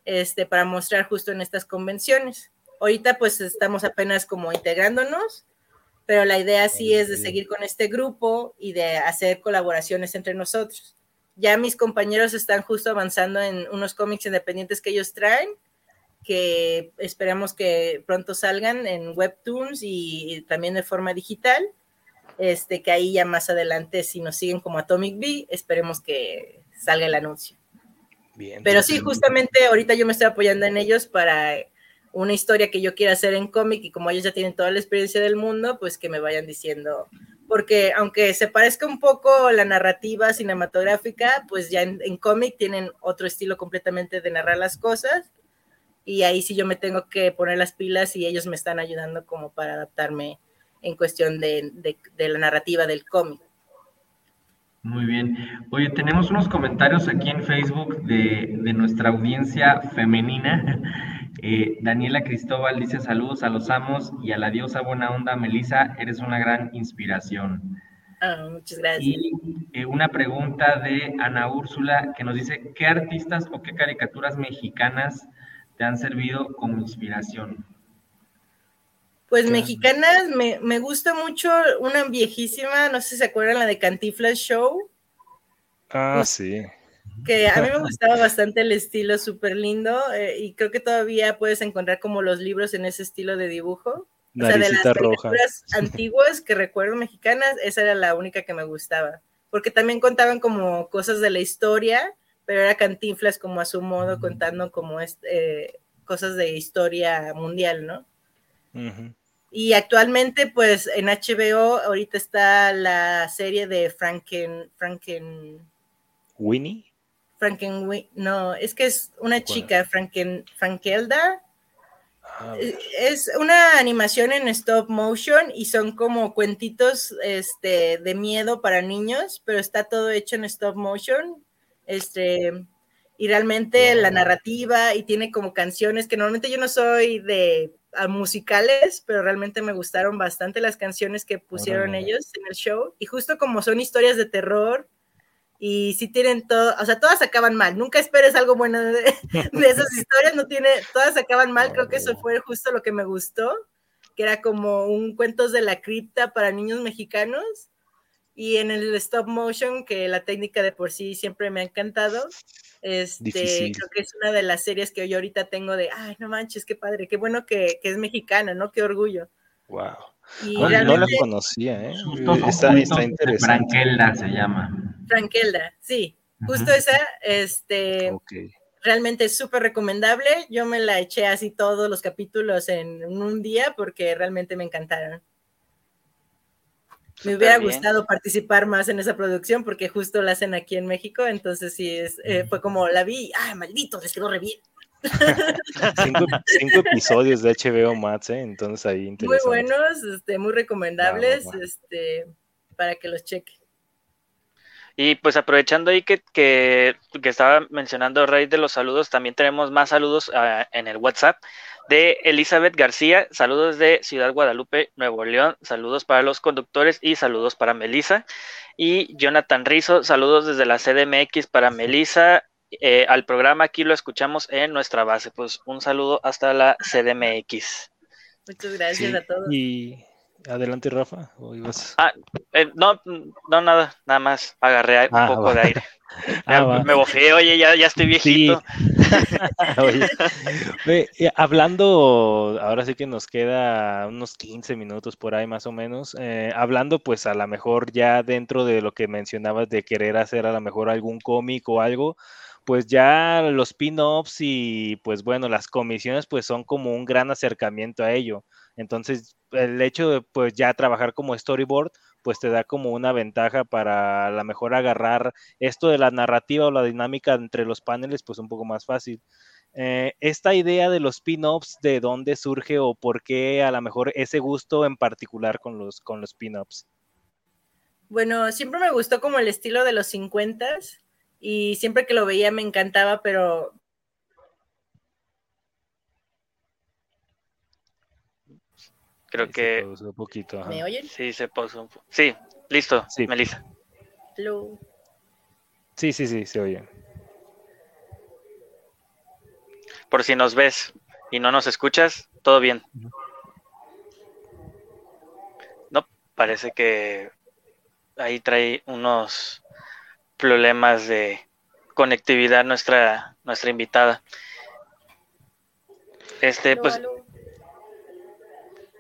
este, para mostrar justo en estas convenciones. Ahorita pues estamos apenas como integrándonos pero la idea sí es de seguir con este grupo y de hacer colaboraciones entre nosotros. Ya mis compañeros están justo avanzando en unos cómics independientes que ellos traen, que esperamos que pronto salgan en Webtoons y, también de forma digital. Este, que ahí ya más adelante, si nos siguen como Atomic Bee, esperemos que salga el anuncio. Bien, Pero sí, justamente ahorita yo me estoy apoyando en ellos para una historia que yo quiera hacer en cómic y como ellos ya tienen toda la experiencia del mundo, pues que me vayan diciendo, porque aunque se parezca un poco la narrativa cinematográfica, pues ya en, cómic tienen otro estilo completamente de narrar las cosas y ahí sí yo me tengo que poner las pilas y ellos me están ayudando como para adaptarme en cuestión de, de la narrativa del cómic. Muy bien. Oye, tenemos unos comentarios aquí en Facebook de, de nuestra audiencia femenina Eh, Daniela Cristóbal dice saludos a los amos y a la diosa buena onda, Melisa, eres una gran inspiración. Ah, muchas gracias. Y eh, una pregunta de Ana Úrsula que nos dice, ¿qué artistas o qué caricaturas mexicanas te han servido como inspiración? Pues mexicanas, me, me, gusta mucho una viejísima, no sé si se acuerdan, la de Cantiflas Show. Ah, sí. Que a mí me gustaba bastante el estilo, súper lindo, eh, y creo que todavía puedes encontrar como los libros en ese estilo de dibujo o sea, de las películas antiguas que recuerdo mexicanas, esa era la única que me gustaba. Porque también contaban como cosas de la historia, pero era cantinflas como a su modo, contando como este, cosas de historia mundial, ¿no? Y actualmente, pues en HBO, ahorita está la serie de Franken. Franken ¿Winnie? Franken. No, es que es una chica, Franken, Frankelda Ah, eh, es una animación en stop motion y son como cuentitos este, de miedo para niños, pero está todo hecho en stop motion. Este, y realmente la narrativa y tiene como canciones que normalmente yo no soy de musicales, pero realmente me gustaron bastante las canciones que pusieron ellos en el show. Y justo como son historias de terror, y si tienen todo, o sea, todas acaban mal, nunca esperes algo bueno de, esas historias, no tiene, todas acaban mal, creo que eso fue justo lo que me gustó, que era como un cuentos de la cripta para niños mexicanos, y en el stop motion, que la técnica de por sí siempre me ha encantado, este, creo que es una de las series que yo ahorita tengo de, ay, no manches, qué padre, qué bueno que, que es mexicana, ¿no? Qué orgullo. Wow. No, la conocía, ¿eh? Está, está interesante. Frankelda se llama. Frankelda, sí. Justo esa, este, realmente es súper recomendable. Yo me la eché así todos los capítulos en un día porque realmente me encantaron. Me hubiera gustado participar más en esa producción porque justo la hacen aquí en México, entonces sí, es, eh, fue como la vi, ¡ay, maldito! Les quedó re bien. cinco, episodios de HBO Max, ¿eh? entonces ahí Muy buenos, este, muy recomendables, este, para que los cheque. Y pues aprovechando ahí que, que, estaba mencionando Rey de los saludos, también tenemos más saludos ah, en el WhatsApp de Elizabeth García, saludos de Ciudad Guadalupe, Nuevo León, saludos para los conductores y saludos para Melisa. Y Jonathan Rizo, saludos desde la CDMX para Melisa, eh, al programa aquí lo escuchamos en nuestra base. Pues un saludo hasta la CDMX. Muchas gracias a todos. Y adelante, Rafa. Ah, eh, no, no, nada, nada más agarré un ah, poco de aire. Ah, me bofé, oye, ya, ya estoy viejito. hablando, ahora sí que nos queda unos 15 minutos por ahí más o menos. Eh, hablando, pues a lo mejor ya dentro de lo que mencionabas de querer hacer a lo mejor algún cómic o algo pues ya los pin-ups y pues bueno, las comisiones pues son como un gran acercamiento a ello. Entonces, el hecho de pues ya trabajar como storyboard, pues te da como una ventaja para a lo mejor agarrar esto de la narrativa o la dinámica entre los paneles, pues un poco más fácil. Eh, esta idea de los pin-ups, ¿de dónde surge o por qué a lo mejor ese gusto en particular con los, con los pin-ups? Bueno, siempre me gustó como el estilo de los 50 y siempre que lo veía me encantaba, pero... Creo que... un poquito, ¿Me oyen? Sí, se posó un poco. Sí, listo, sí. Melissa. Hello. Sí, sí, sí, se oye. Por si nos ves y no nos escuchas, todo bien. No, parece que ahí trae unos problemas de conectividad nuestra, nuestra invitada. Este, pues,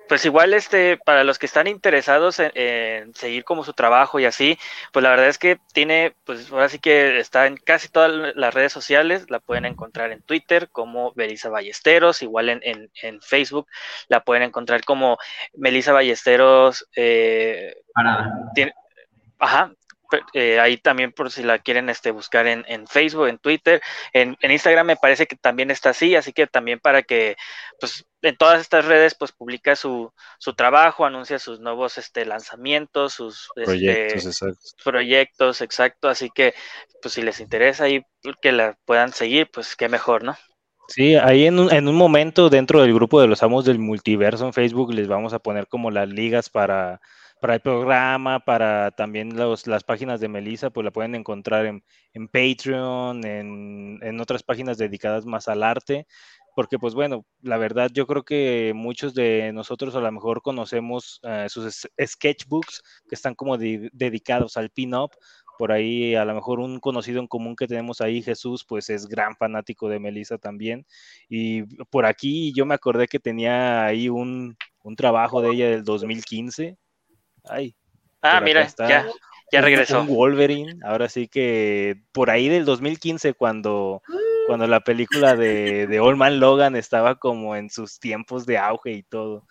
pues igual, este, para los que están interesados en, seguir como su trabajo y así, pues la verdad es que tiene, pues ahora sí que está en casi todas las redes sociales, la pueden encontrar en Twitter como Melissa Ballesteros, igual en, en, Facebook la pueden encontrar como Melissa Ballesteros. Eh, tiene, ajá, eh, ahí también por si la quieren este, buscar en, Facebook, en Twitter, en, Instagram me parece que también está así, así que también para que pues en todas estas redes pues publica su, su trabajo, anuncia sus nuevos este, lanzamientos, sus este, proyectos, exacto, así que pues si les interesa ahí que la puedan seguir, pues qué mejor, ¿no? Sí, ahí en un, en un momento dentro del grupo de los amos del multiverso en Facebook les vamos a poner como las ligas para, para el programa, para también las páginas de Melissa, pues la pueden encontrar en, Patreon, en, otras páginas dedicadas más al arte, porque pues bueno, la verdad yo creo que muchos de nosotros a lo mejor conocemos uh, sus sketchbooks que están como de, dedicados al pin-up, por ahí a lo mejor un conocido en común que tenemos ahí, Jesús, pues es gran fanático de Melissa también. Y por aquí yo me acordé que tenía ahí un trabajo de ella del 2015. Ay. Ah, mira, está. ya, ya regresó. Un Wolverine, ahora sí que por ahí del 2015 cuando, cuando la película de, de Old Man Logan estaba como en sus tiempos de auge y todo.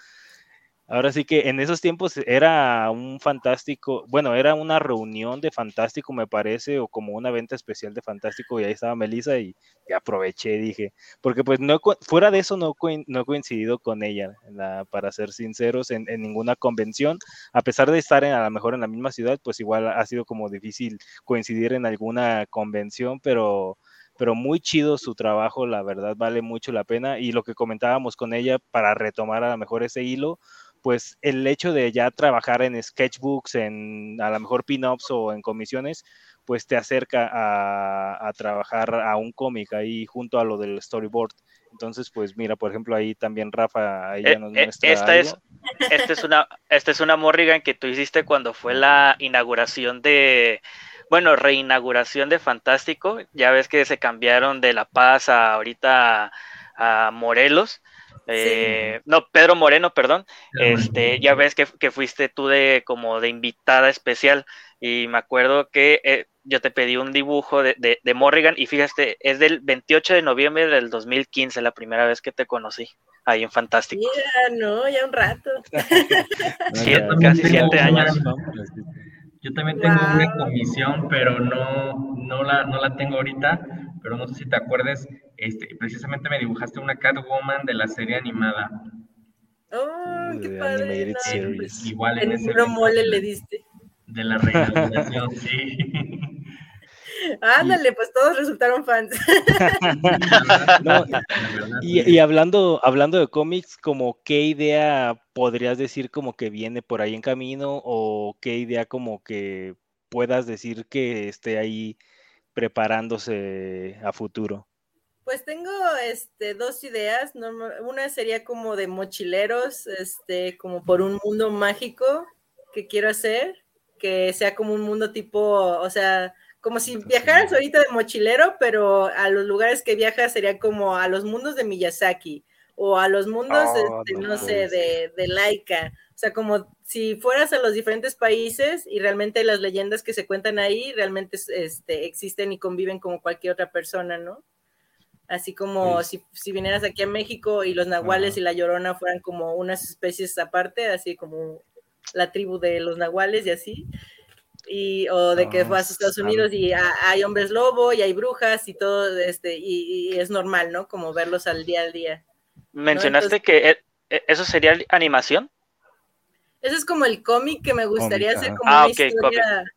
Ahora sí que en esos tiempos era un fantástico, bueno, era una reunión de fantástico, me parece, o como una venta especial de fantástico, y ahí estaba Melissa y, aproveché, dije, porque pues no, fuera de eso no, no he coincidido con ella, la, para ser sinceros, en, en, ninguna convención, a pesar de estar en, a lo mejor en la misma ciudad, pues igual ha sido como difícil coincidir en alguna convención, pero pero muy chido su trabajo, la verdad vale mucho la pena y lo que comentábamos con ella para retomar a lo mejor ese hilo, pues el hecho de ya trabajar en sketchbooks, en a lo mejor pin-ups o en comisiones, pues te acerca a, a trabajar a un cómic ahí junto a lo del storyboard. Entonces, pues mira, por ejemplo, ahí también Rafa ahí ya nos eh, muestra esta algo. es esta es una esta es una Morrigan que tú hiciste cuando fue la inauguración de bueno, reinauguración de Fantástico. Ya ves que se cambiaron de La Paz a ahorita a Morelos. Eh, sí. No, Pedro Moreno, perdón. Este, ya ves que, que, fuiste tú de como de invitada especial y me acuerdo que eh, yo te pedí un dibujo de, de, de, Morrigan y fíjate, es del 28 de noviembre del 2015, la primera vez que te conocí ahí en Fantástico. Mira, no, ya un rato. siete, casi siete años. Yo también tengo wow. una comisión, pero no, no, la, no la tengo ahorita, pero no sé si te acuerdes, este, precisamente me dibujaste una Catwoman de la serie animada. Oh, qué padre. Pues, igual en, en ese puro mole le diste. De la reinauguración, sí. Ándale, pues todos resultaron fans. no, y, y, hablando, hablando de cómics, como qué idea podrías decir como que viene por ahí en camino o qué idea como que puedas decir que esté ahí preparándose a futuro? Pues tengo este, dos ideas. Una sería como de mochileros, este, como por un mundo mágico que quiero hacer, que sea como un mundo tipo, o sea, como si viajaras ahorita de mochilero, pero a los lugares que viajas sería como a los mundos de Miyazaki o a los mundos, oh, este, no, no sé, de, de Laika. O sea, como si fueras a los diferentes países y realmente las leyendas que se cuentan ahí realmente este, existen y conviven como cualquier otra persona, ¿no? Así como sí. si, si, vinieras aquí a México y los nahuales Ajá. y la llorona fueran como unas especies aparte, así como la tribu de los nahuales y así. Y, o de que vas a Estados Unidos y hay hombres lobo y hay brujas y todo, este, y, y es normal, ¿no? Como verlos al día al día. ¿Mencionaste ¿no? Entonces, que eso sería animación? Ese es como el cómic que me gustaría cómic, hacer como ah, una okay, historia. Cómic.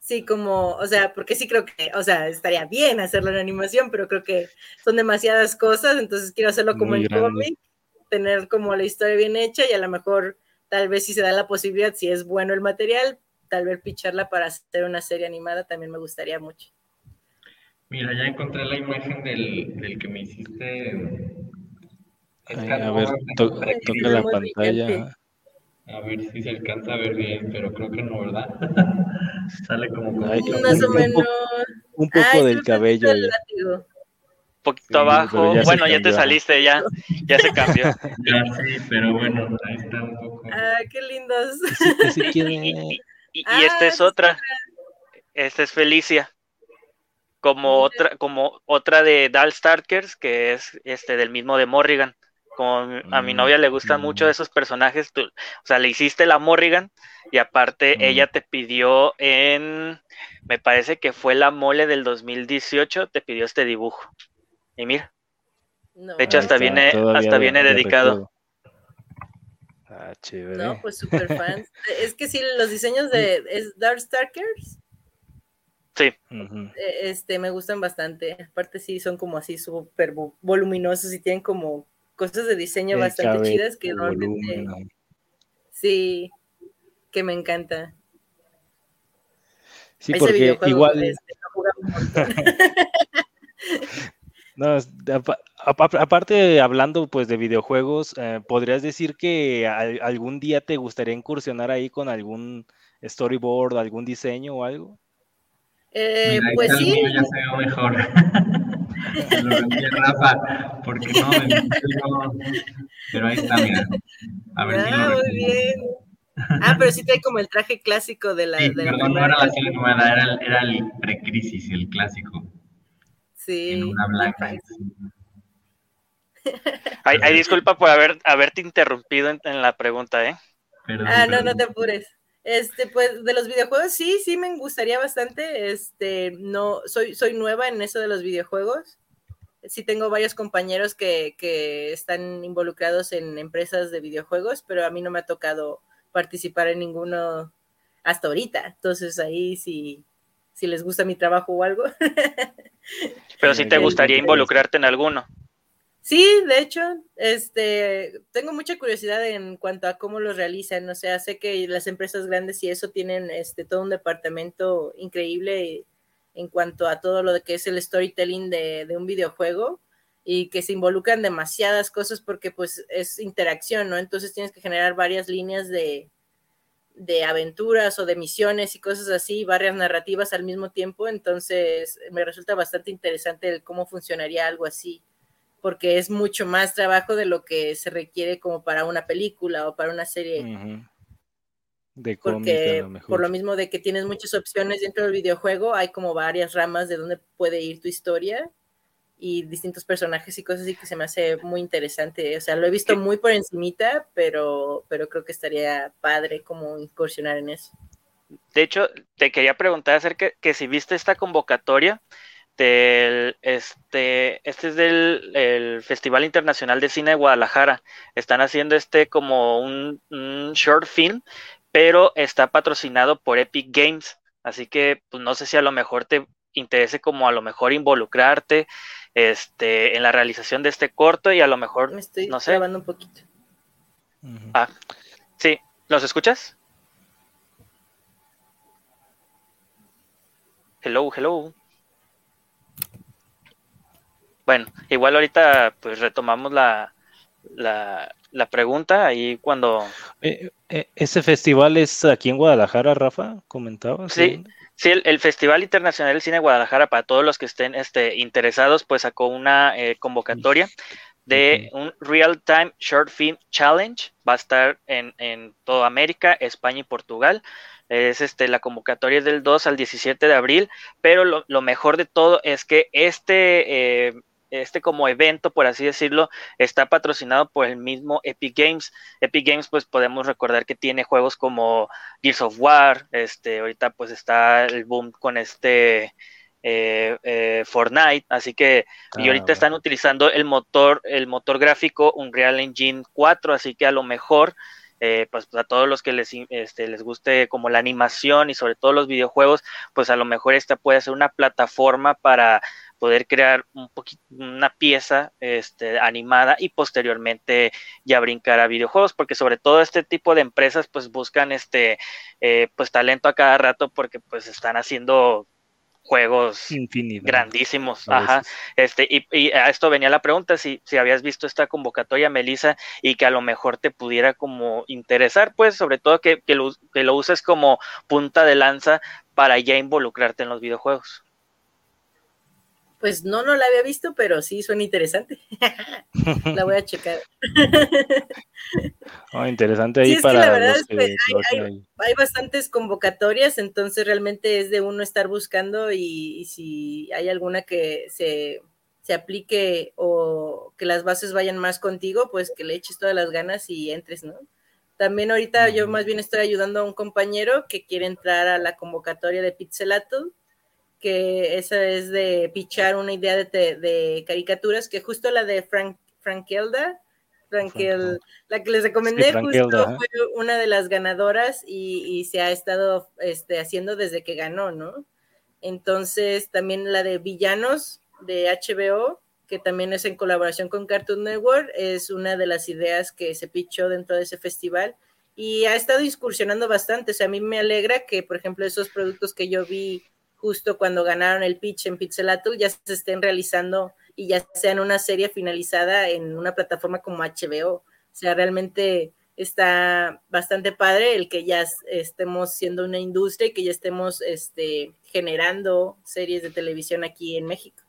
Sí, como, o sea, porque sí creo que, o sea, estaría bien hacerlo en animación, pero creo que son demasiadas cosas, entonces quiero hacerlo como Muy en cómic, tener como la historia bien hecha y a lo mejor tal vez si se da la posibilidad, si es bueno el material, tal vez picharla para hacer una serie animada también me gustaría mucho. Mira, ya encontré la imagen del, del que me hiciste. Ay, a ver, to toca la pantalla. A ver si se alcanza a ver bien, pero creo que no, ¿verdad? Sale como con Ay, más o menos. Un poco Ay, del cabello. Un poquito sí, abajo. Ya bueno, ya te saliste, ya, ya se cambió. ya sí, pero bueno, ahí está un poco. Ah, qué lindos. Sí, sí, quiere... y, y, ah, esta es otra. Esta es Felicia. Como otra, como otra de Dal Starkers, que es este del mismo de Morrigan. Con, a mi novia le gustan mm. mucho esos personajes. Tú, o sea, le hiciste la Morrigan y aparte mm. ella te pidió en, me parece que fue la mole del 2018, te pidió este dibujo. Y mira, no. de hecho hasta viene, hasta viene dedicado. Ah, chévere. No, pues super fan. es que sí, los diseños de ¿es Dark Starkers. Sí. E, este, me gustan bastante. Aparte sí, son como así súper voluminosos y tienen como cosas de diseño bastante chidas que normalmente... Sí, que me encanta. Sí, porque igual... Este, no, aparte hablando pues de videojuegos, eh, ¿podrías decir que algún día te gustaría incursionar ahí con algún storyboard, algún diseño o algo? Eh, pues sí. Ya se ve mejor. Lo Rafa, porque no, pero ahí está, mira. A ver si lo ah, muy bien. Ah, pero sí trae como el traje clásico de la. Sí, de perdón, no era la serie nueva, era, el, era el precrisis, el clásico. Sí. En una blanca. Ay, disculpa por haber, haberte interrumpido en, en la pregunta, ¿eh? ah, no, no te apures. Este, pues de los videojuegos, sí, sí me gustaría bastante. Este, no, soy, soy nueva en eso de los videojuegos. Sí tengo varios compañeros que, que están involucrados en empresas de videojuegos, pero a mí no me ha tocado participar en ninguno hasta ahorita. Entonces ahí sí, si les gusta mi trabajo o algo. Pero sí te gustaría involucrarte en alguno. Sí, de hecho, este, tengo mucha curiosidad en cuanto a cómo los realizan. O sea, sé que las empresas grandes y eso tienen este, todo un departamento increíble en cuanto a todo lo que es el storytelling de, de un videojuego y que se involucran demasiadas cosas porque pues es interacción, ¿no? Entonces tienes que generar varias líneas de, de aventuras o de misiones y cosas así, varias narrativas al mismo tiempo, entonces me resulta bastante interesante el cómo funcionaría algo así porque es mucho más trabajo de lo que se requiere como para una película o para una serie. De porque por lo mismo de que tienes muchas opciones dentro del videojuego, hay como varias ramas de dónde puede ir tu historia y distintos personajes y cosas así que se me hace muy interesante. O sea, lo he visto muy por encimita, pero, pero creo que estaría padre como incursionar en eso. De hecho, te quería preguntar acerca que si viste esta convocatoria, del este este es del Festival Internacional de Cine de Guadalajara. Están haciendo este como un, short film, pero está patrocinado por Epic Games. Así que pues no sé si a lo mejor te interese como a lo mejor involucrarte este en la realización de este corto y a lo mejor Me estoy no sé. grabando un poquito. Ah, sí, ¿los escuchas? Hello, hello. Bueno, igual ahorita pues retomamos la, la, pregunta ahí cuando... Eh, eh, ¿Ese festival es aquí en Guadalajara, Rafa? ¿Comentabas? Sí, sí el, Festival Internacional del Cine de Guadalajara, para todos los que estén este, interesados, pues sacó una eh, convocatoria de un Real Time Short Film Challenge. Va a estar en, en toda América, España y Portugal. Es este, la convocatoria del 2 al 17 de abril, pero lo, lo mejor de todo es que este este como evento, por así decirlo, está patrocinado por el mismo Epic Games. Epic Games, pues podemos recordar que tiene juegos como Gears of War, este, ahorita pues está el boom con este eh, eh, Fortnite, así que y ah, ahorita están utilizando el motor, el motor gráfico Unreal Engine 4, así que a lo mejor eh, pues, a todos los que les, este, les guste como la animación y sobre todo los videojuegos, pues a lo mejor esta puede ser una plataforma para poder crear un una pieza este, animada y posteriormente ya brincar a videojuegos, porque sobre todo este tipo de empresas pues buscan este eh, pues talento a cada rato porque pues están haciendo juegos grandísimos. Ajá. Este, y, a esto venía la pregunta, si, si habías visto esta convocatoria, Melissa, y que a lo mejor te pudiera como interesar, pues, sobre todo que, que, lo, que lo uses como punta de lanza para ya involucrarte en los videojuegos. Pues no, no la había visto, pero sí suena interesante. la voy a checar. oh, interesante ahí para. la verdad es que, hay, bastantes convocatorias, entonces realmente es de uno estar buscando y, si hay alguna que se, se, aplique o que las bases vayan más contigo, pues que le eches todas las ganas y entres, ¿no? También ahorita yo más bien estoy ayudando a un compañero que quiere entrar a la convocatoria de Pixelato que esa es de pichar una idea de, caricaturas, que justo la de Frank, Frankelda, Frankel, la que les recomendé, justo fue una de las ganadoras y, se ha estado este, haciendo desde que ganó, ¿no? Entonces, también la de Villanos de HBO, que también es en colaboración con Cartoon Network, es una de las ideas que se pichó dentro de ese festival y ha estado incursionando bastante. O sea, a mí me alegra que, por ejemplo, esos productos que yo vi justo cuando ganaron el pitch en Pixelatul ya se estén realizando y ya sean una serie finalizada en una plataforma como HBO. O sea, realmente está bastante padre el que ya estemos siendo una industria y que ya estemos este, generando series de televisión aquí en México.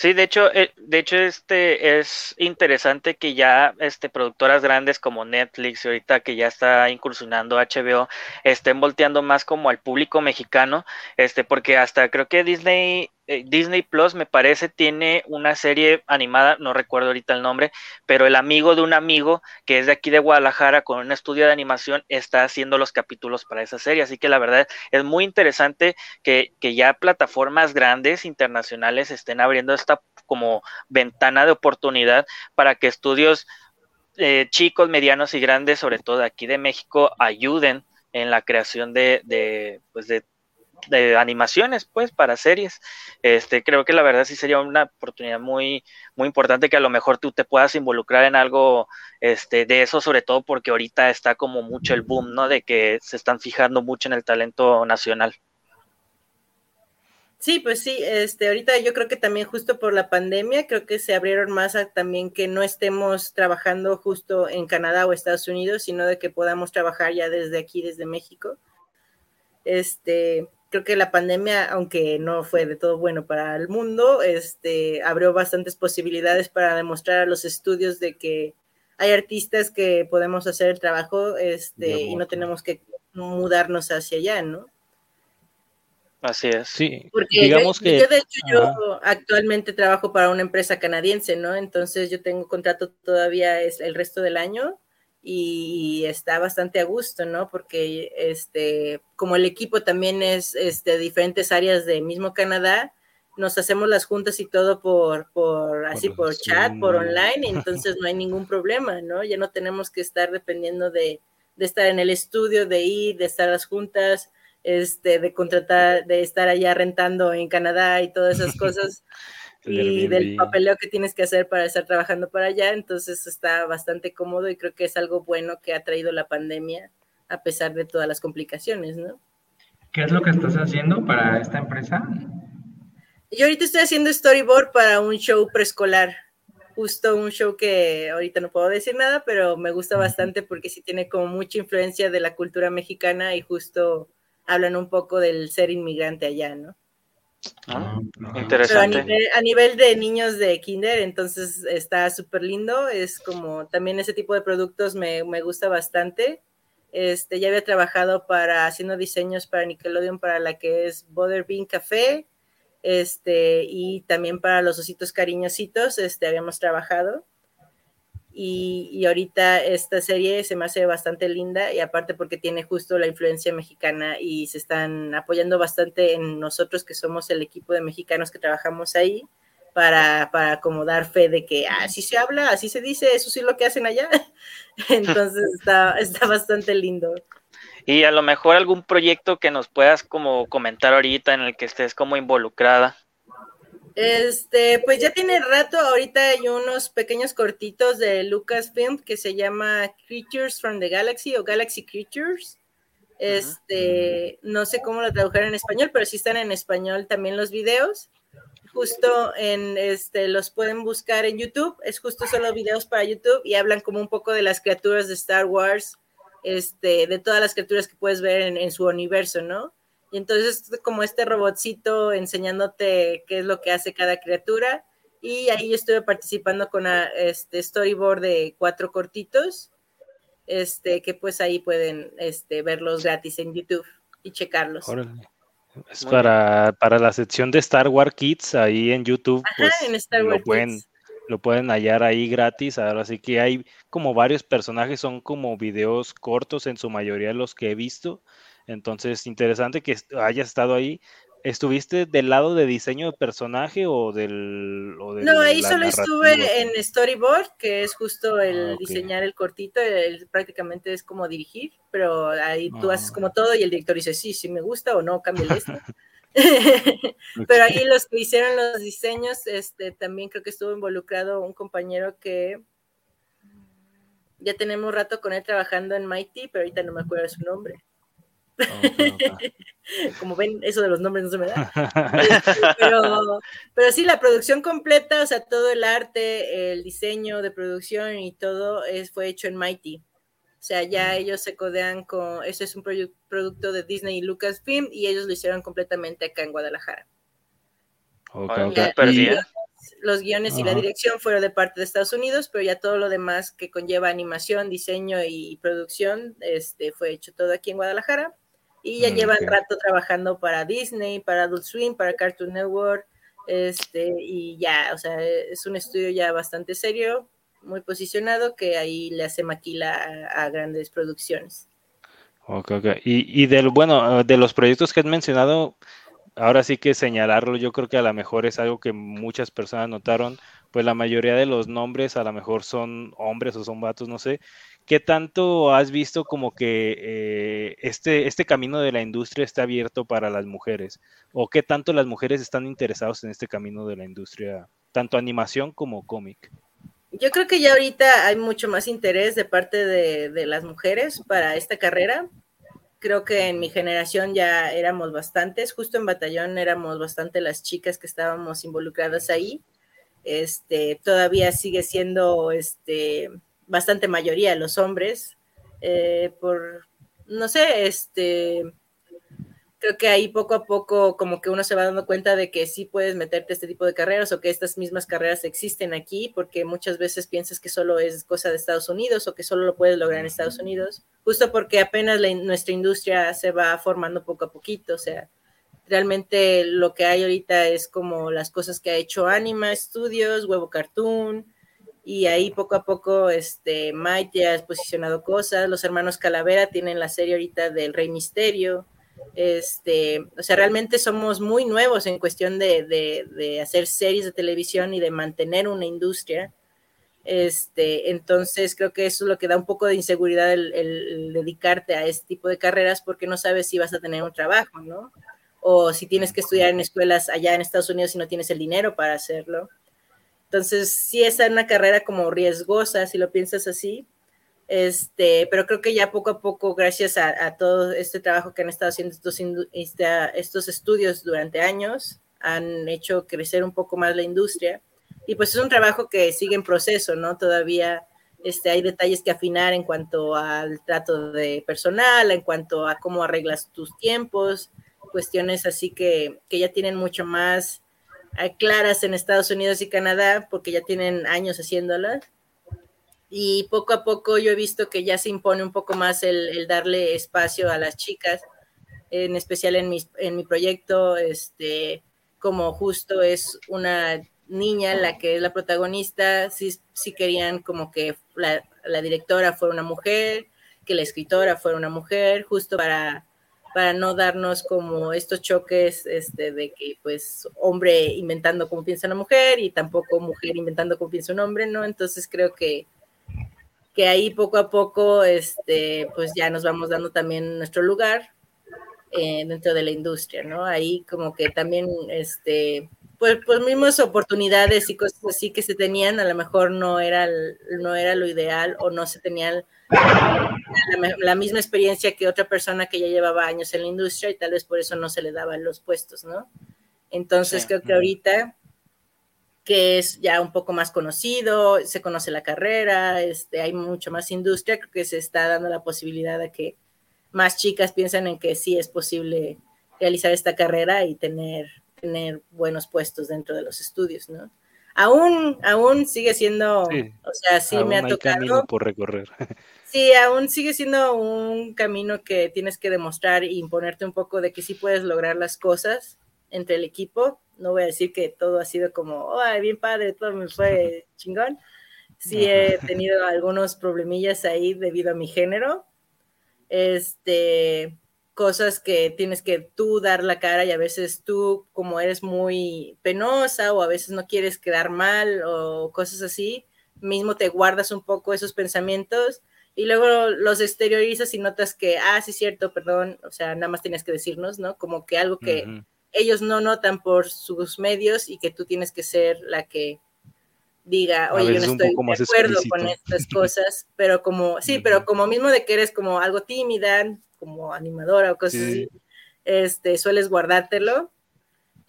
Sí, de hecho, eh, de hecho, este es interesante que ya este productoras grandes como Netflix, ahorita que ya está incursionando HBO, estén volteando más como al público mexicano, este, porque hasta creo que Disney eh, Disney Plus, me parece, tiene una serie animada, no recuerdo ahorita el nombre, pero el amigo de un amigo que es de aquí de Guadalajara con un estudio de animación está haciendo los capítulos para esa serie. Así que la verdad es muy interesante que, ya plataformas grandes internacionales estén abriendo esta como ventana de oportunidad para que estudios eh, chicos, medianos y grandes, sobre todo aquí de México, ayuden en la creación de, de, pues de de animaciones, pues, para series. Este, creo que la verdad sí sería una oportunidad muy, muy importante que a lo mejor tú te puedas involucrar en algo este, de eso, sobre todo porque ahorita está como mucho el boom, ¿no? De que se están fijando mucho en el talento nacional. Sí, pues sí, este, ahorita yo creo que también justo por la pandemia, creo que se abrieron más también que no estemos trabajando justo en Canadá o Estados Unidos, sino de que podamos trabajar ya desde aquí, desde México. Este, creo que la pandemia, aunque no fue de todo bueno para el mundo, este, abrió bastantes posibilidades para demostrar a los estudios de que hay artistas que podemos hacer el trabajo este, y no tenemos que mudarnos hacia allá, ¿no? Así es. Sí, Porque digamos que... Yo, de hecho, yo actualmente trabajo para una empresa canadiense, ¿no? Entonces yo tengo contrato todavía es el resto del año y está bastante a gusto, ¿no? Porque este, como el equipo también es este, de diferentes áreas de mismo Canadá, nos hacemos las juntas y todo por, por así por, chat, por online, entonces no hay ningún problema, ¿no? Ya no tenemos que estar dependiendo de, de estar en el estudio, de ir, de estar las juntas, este, de contratar, de estar allá rentando en Canadá y todas esas cosas y del papeleo que tienes que hacer para estar trabajando para allá, entonces está bastante cómodo y creo que es algo bueno que ha traído la pandemia a pesar de todas las complicaciones, ¿no? ¿Qué es lo que estás haciendo para esta empresa? Yo ahorita estoy haciendo storyboard para un show preescolar, justo un show que ahorita no puedo decir nada, pero me gusta bastante porque sí tiene como mucha influencia de la cultura mexicana y justo hablan un poco del ser inmigrante allá, ¿no? Ah, interesante. a nivel, de niños de kinder, entonces está súper lindo. Es como también ese tipo de productos me, gusta bastante. Este, ya había trabajado para haciendo diseños para Nickelodeon para la que es Butterbean Café, este, y también para los ositos cariñositos, este, habíamos trabajado. Y, ahorita esta serie se me hace bastante linda y aparte porque tiene justo la influencia mexicana y se están apoyando bastante en nosotros que somos el equipo de mexicanos que trabajamos ahí para, para como dar fe de que así se habla, así se dice, eso sí es lo que hacen allá. Entonces está, está bastante lindo. Y a lo mejor algún proyecto que nos puedas como comentar ahorita en el que estés como involucrada. Este, pues ya tiene rato, ahorita hay unos pequeños cortitos de Lucasfilm que se llama Creatures from the Galaxy o Galaxy Creatures. Este, no sé cómo lo tradujeron en español, pero sí están en español también los videos. Justo en este los pueden buscar en YouTube, es justo solo videos para YouTube y hablan como un poco de las criaturas de Star Wars, este, de todas las criaturas que puedes ver en, en su universo, ¿no? Y entonces como este robotcito enseñándote qué es lo que hace cada criatura. Y ahí estuve participando con este storyboard de cuatro cortitos, este, que pues ahí pueden este, verlos gratis en YouTube y checarlos. Es para, para, la sección de Star Wars Kids ahí en YouTube. pues, lo pueden, Lo pueden hallar ahí gratis. Ahora sí que hay como varios personajes, son como videos cortos en su mayoría los que he visto. Entonces, interesante que haya estado ahí. ¿estuviste del lado de diseño de personaje o del... no, ahí solo estuve en storyboard, que es justo el ah, diseñar el cortito, prácticamente es como dirigir, pero ahí tú haces ah. como todo y el director dice, sí, sí me gusta o no, cambia esto. pero ahí los que hicieron los diseños, este, también creo que estuvo involucrado un compañero que ya tenemos rato con él trabajando en Mighty, pero ahorita no me acuerdo de su nombre. Como ven, eso de los nombres no se me da. pero, pero sí, la producción completa, o sea, todo el arte, el diseño de producción y todo es, fue hecho en Mighty. O sea, ya ellos se codean con, ese es un producto de Disney y Lucasfilm y ellos lo hicieron completamente acá en Guadalajara. los guiones y la dirección fueron de parte de Estados Unidos, pero ya todo lo demás que conlleva animación, diseño y producción, este, fue hecho todo aquí en Guadalajara. Y ya mm, llevan rato trabajando para Disney, para Adult Swim, para Cartoon Network, este, y ya, o sea, es un estudio ya bastante serio, muy posicionado, que ahí le hace maquila a, grandes producciones. Ok, ok. Y, y del, bueno, de los proyectos que has mencionado, ahora sí que señalarlo, yo creo que a lo mejor es algo que muchas personas notaron, pues la mayoría de los nombres a lo mejor son hombres o son vatos, no sé, ¿Qué tanto has visto como que eh, este, este camino de la industria está abierto para las mujeres? ¿O qué tanto las mujeres están interesadas en este camino de la industria, tanto animación como cómic? Yo creo que ya ahorita hay mucho más interés de parte de, las mujeres para esta carrera. Creo que en mi generación ya éramos bastantes, justo en Batallón éramos bastante las chicas que estábamos involucradas ahí. Este, todavía sigue siendo este, bastante mayoría los hombres, eh, por, no sé, este, creo que ahí poco a poco como que uno se va dando cuenta de que sí puedes meterte a este tipo de carreras o que estas mismas carreras existen aquí, porque muchas veces piensas que solo es cosa de Estados Unidos o que solo lo puedes lograr en Estados Unidos, justo porque apenas nuestra industria se va formando poco a poquito, o sea, realmente lo que hay ahorita es como las cosas que ha hecho Anima Studios, Huevo Cartoon, y ahí poco a poco este Mike ya ha posicionado cosas, los hermanos Calavera tienen la serie ahorita del Rey Misterio, este, o sea, realmente somos muy nuevos en cuestión de, hacer series de televisión y de mantener una industria. Este, entonces creo que eso es lo que da un poco de inseguridad el, dedicarte a este tipo de carreras porque no sabes si vas a tener un trabajo, ¿no? O si tienes que estudiar en escuelas allá en Estados Unidos y no tienes el dinero para hacerlo. Entonces, sí es una carrera como riesgosa, si lo piensas así, este, pero creo que ya poco a poco, gracias a, todo este trabajo que han estado haciendo estos, este, estos estudios durante años, han hecho crecer un poco más la industria. Y pues es un trabajo que sigue en proceso, ¿no? Todavía este, hay detalles que afinar en cuanto al trato de personal, en cuanto a cómo arreglas tus tiempos, cuestiones así que, que ya tienen mucho más claras en Estados Unidos y Canadá porque ya tienen años haciéndolas. Y poco a poco yo he visto que ya se impone un poco más el, darle espacio a las chicas, en especial en mi, en mi proyecto, este, como justo es una niña la que es la protagonista, sí, sí querían como que la, la directora fuera una mujer, que la escritora fuera una mujer, justo para para no darnos como estos choques este, de que pues hombre inventando como piensa una mujer y tampoco mujer inventando como piensa un hombre, ¿no? Entonces creo que, que ahí poco a poco este, pues ya nos vamos dando también nuestro lugar eh, dentro de la industria, ¿no? Ahí como que también este, pues, pues mismas oportunidades y cosas así que se tenían, a lo mejor no era, no era lo ideal o no se tenían la, misma experiencia que otra persona que ya llevaba años en la industria y tal vez por eso no se le daban los puestos, ¿no? Entonces creo que ahorita que es ya un poco más conocido, se conoce la carrera, este, hay mucho más industria, creo que se está dando la posibilidad de que más chicas piensen en que sí es posible realizar esta carrera y tener, tener buenos puestos dentro de los estudios, ¿no? Aún, aún sigue siendo, o sea, sí me ha tocado. por recorrer. Sí, aún sigue siendo un camino que tienes que demostrar y imponerte un poco de que sí puedes lograr las cosas entre el equipo. No voy a decir que todo ha sido como, ay, bien padre, todo me fue chingón. Sí he tenido algunos problemillas ahí debido a mi género. Este, cosas que tienes que tú dar la cara y a veces tú como eres muy penosa o a veces no quieres quedar mal o cosas así, mismo te guardas un poco esos pensamientos y luego los exteriorizas y notas que, ah, sí, cierto, perdón, o sea, nada más tienes que decirnos, ¿no? Como que algo que ellos no notan por sus medios y que tú tienes que ser la que diga, oye, yo no estoy de acuerdo con estas cosas, pero como, sí, pero como mismo de que eres como algo tímida, como animadora o cosas así, este, sueles guardártelo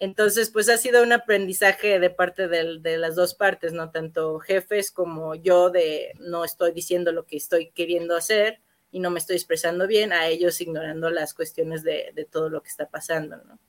entonces, pues ha sido un aprendizaje de parte de, las dos partes, no tanto jefes como yo de no estoy diciendo lo que estoy queriendo hacer y no me estoy expresando bien, a ellos ignorando las cuestiones de, todo lo que está pasando, ¿no?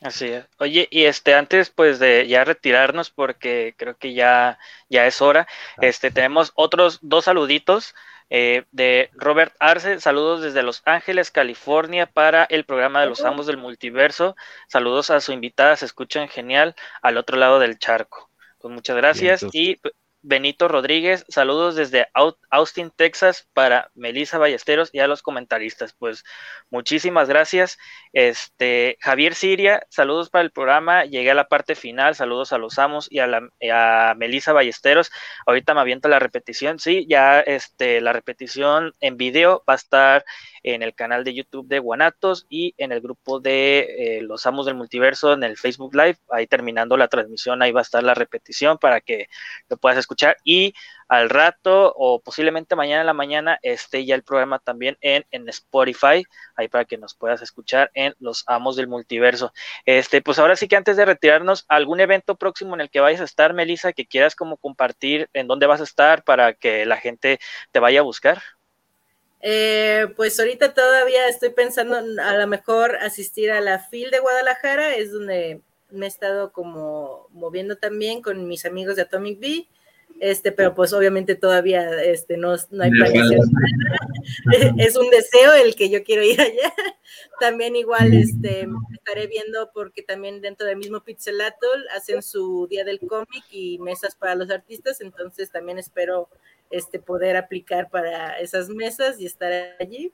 Así es. Oye, y este, antes pues de ya retirarnos, porque creo que ya, ya es hora, este, tenemos otros dos saluditos. Eh, de Robert Arce. Saludos desde Los Ángeles, California, para el programa de los Amos del Multiverso. Saludos a su invitada, se escuchan genial al otro lado del charco. Pues muchas gracias. y Benito Rodríguez, saludos desde Austin, Texas, para Melissa Ballesteros y a los comentaristas. Pues muchísimas gracias. Este Javier Siria, saludos para el programa. Llegué a la parte final, saludos a los amos y a, la, a Melissa Ballesteros. Ahorita me aviento la repetición. Sí, ya este, la repetición en video va a estar en el canal de YouTube de Guanatos y en el grupo de eh, Los Amos del Multiverso en el Facebook Live. Ahí terminando la transmisión, ahí va a estar la repetición para que lo puedas escuchar y al rato o posiblemente mañana en la mañana esté ya el programa también en, en Spotify, ahí para que nos puedas escuchar en Los Amos del Multiverso. Este, pues ahora sí que antes de retirarnos, algún evento próximo en el que vayas a estar, Melissa, que quieras como compartir en dónde vas a estar para que la gente te vaya a buscar. Eh, pues ahorita todavía estoy pensando a lo mejor asistir a la FIL de Guadalajara, es donde me he estado como moviendo también con mis amigos de Atomic Bee, este, pero pues obviamente todavía este, no, no hay planeación. es un deseo el que yo quiero ir allá. También igual este, estaré viendo porque también dentro del mismo Pixelatl hacen su día del cómic y mesas para los artistas, entonces también espero este, poder aplicar para esas mesas y estar allí.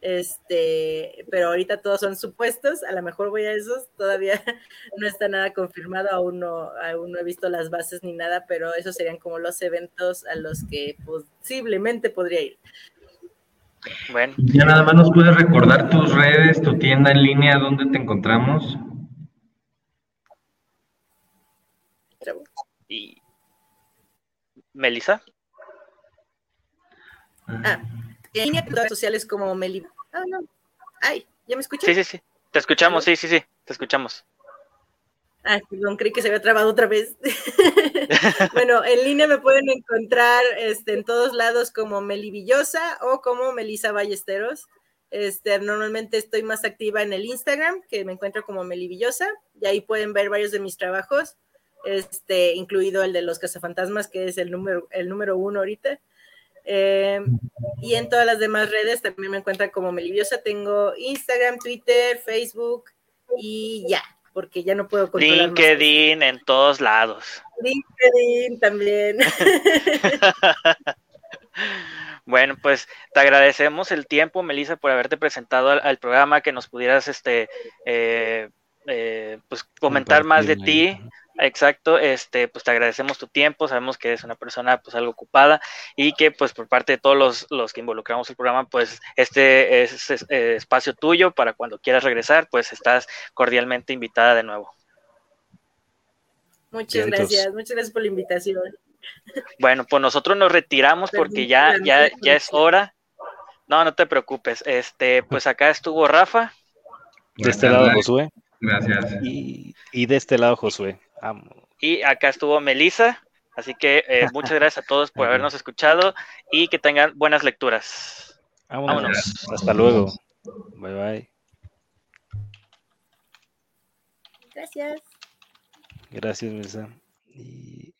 Este, pero ahorita todos son supuestos, a lo mejor voy a esos, todavía no está nada confirmado, aún no, aún no he visto las bases ni nada, pero esos serían como los eventos a los que posiblemente podría ir. Bueno. Ya nada más nos puedes recordar tus redes, tu tienda en línea, dónde te encontramos. Y Melissa. Ah, en redes sociales como Meli. Ah, no. Ay, ¿ya me escuchas? Sí, sí, sí. Te escuchamos, sí, sí, sí. Te escuchamos. Ay, perdón, creí que se había trabado otra vez. bueno, en línea me pueden encontrar este, en todos lados como Melivillosa o como Melisa Ballesteros. Este, normalmente estoy más activa en el Instagram, que me encuentro como Melivillosa, y ahí pueden ver varios de mis trabajos, este, incluido el de los cazafantasmas, que es el número, el número uno ahorita. Eh, y en todas las demás redes también me encuentran como Meliviosa. Tengo Instagram, Twitter, Facebook y ya, porque ya no puedo controlar LinkedIn en todos lados. LinkedIn también. Bueno, pues te agradecemos el tiempo, Melissa, por haberte presentado al, programa, que nos pudieras este, eh, eh, pues comentar más de ti, Exacto, este, pues te agradecemos tu tiempo, sabemos que eres una persona pues algo ocupada y que pues por parte de todos los, los que involucramos el programa, pues este es, eh, espacio tuyo para cuando quieras regresar, pues estás cordialmente invitada de nuevo. Muchas gracias, muchas gracias por la invitación. Bueno, pues nosotros nos retiramos porque ya, ya, ya es hora. No, no te preocupes. Este, pues acá estuvo Rafa. De este lado Josué. Gracias. Y, y de este lado Josué. Y acá estuvo Melissa. Así que eh, muchas gracias a todos por habernos escuchado y que tengan buenas lecturas. Vámonos. Hasta luego. Bye bye. Gracias. Gracias, Melissa. Y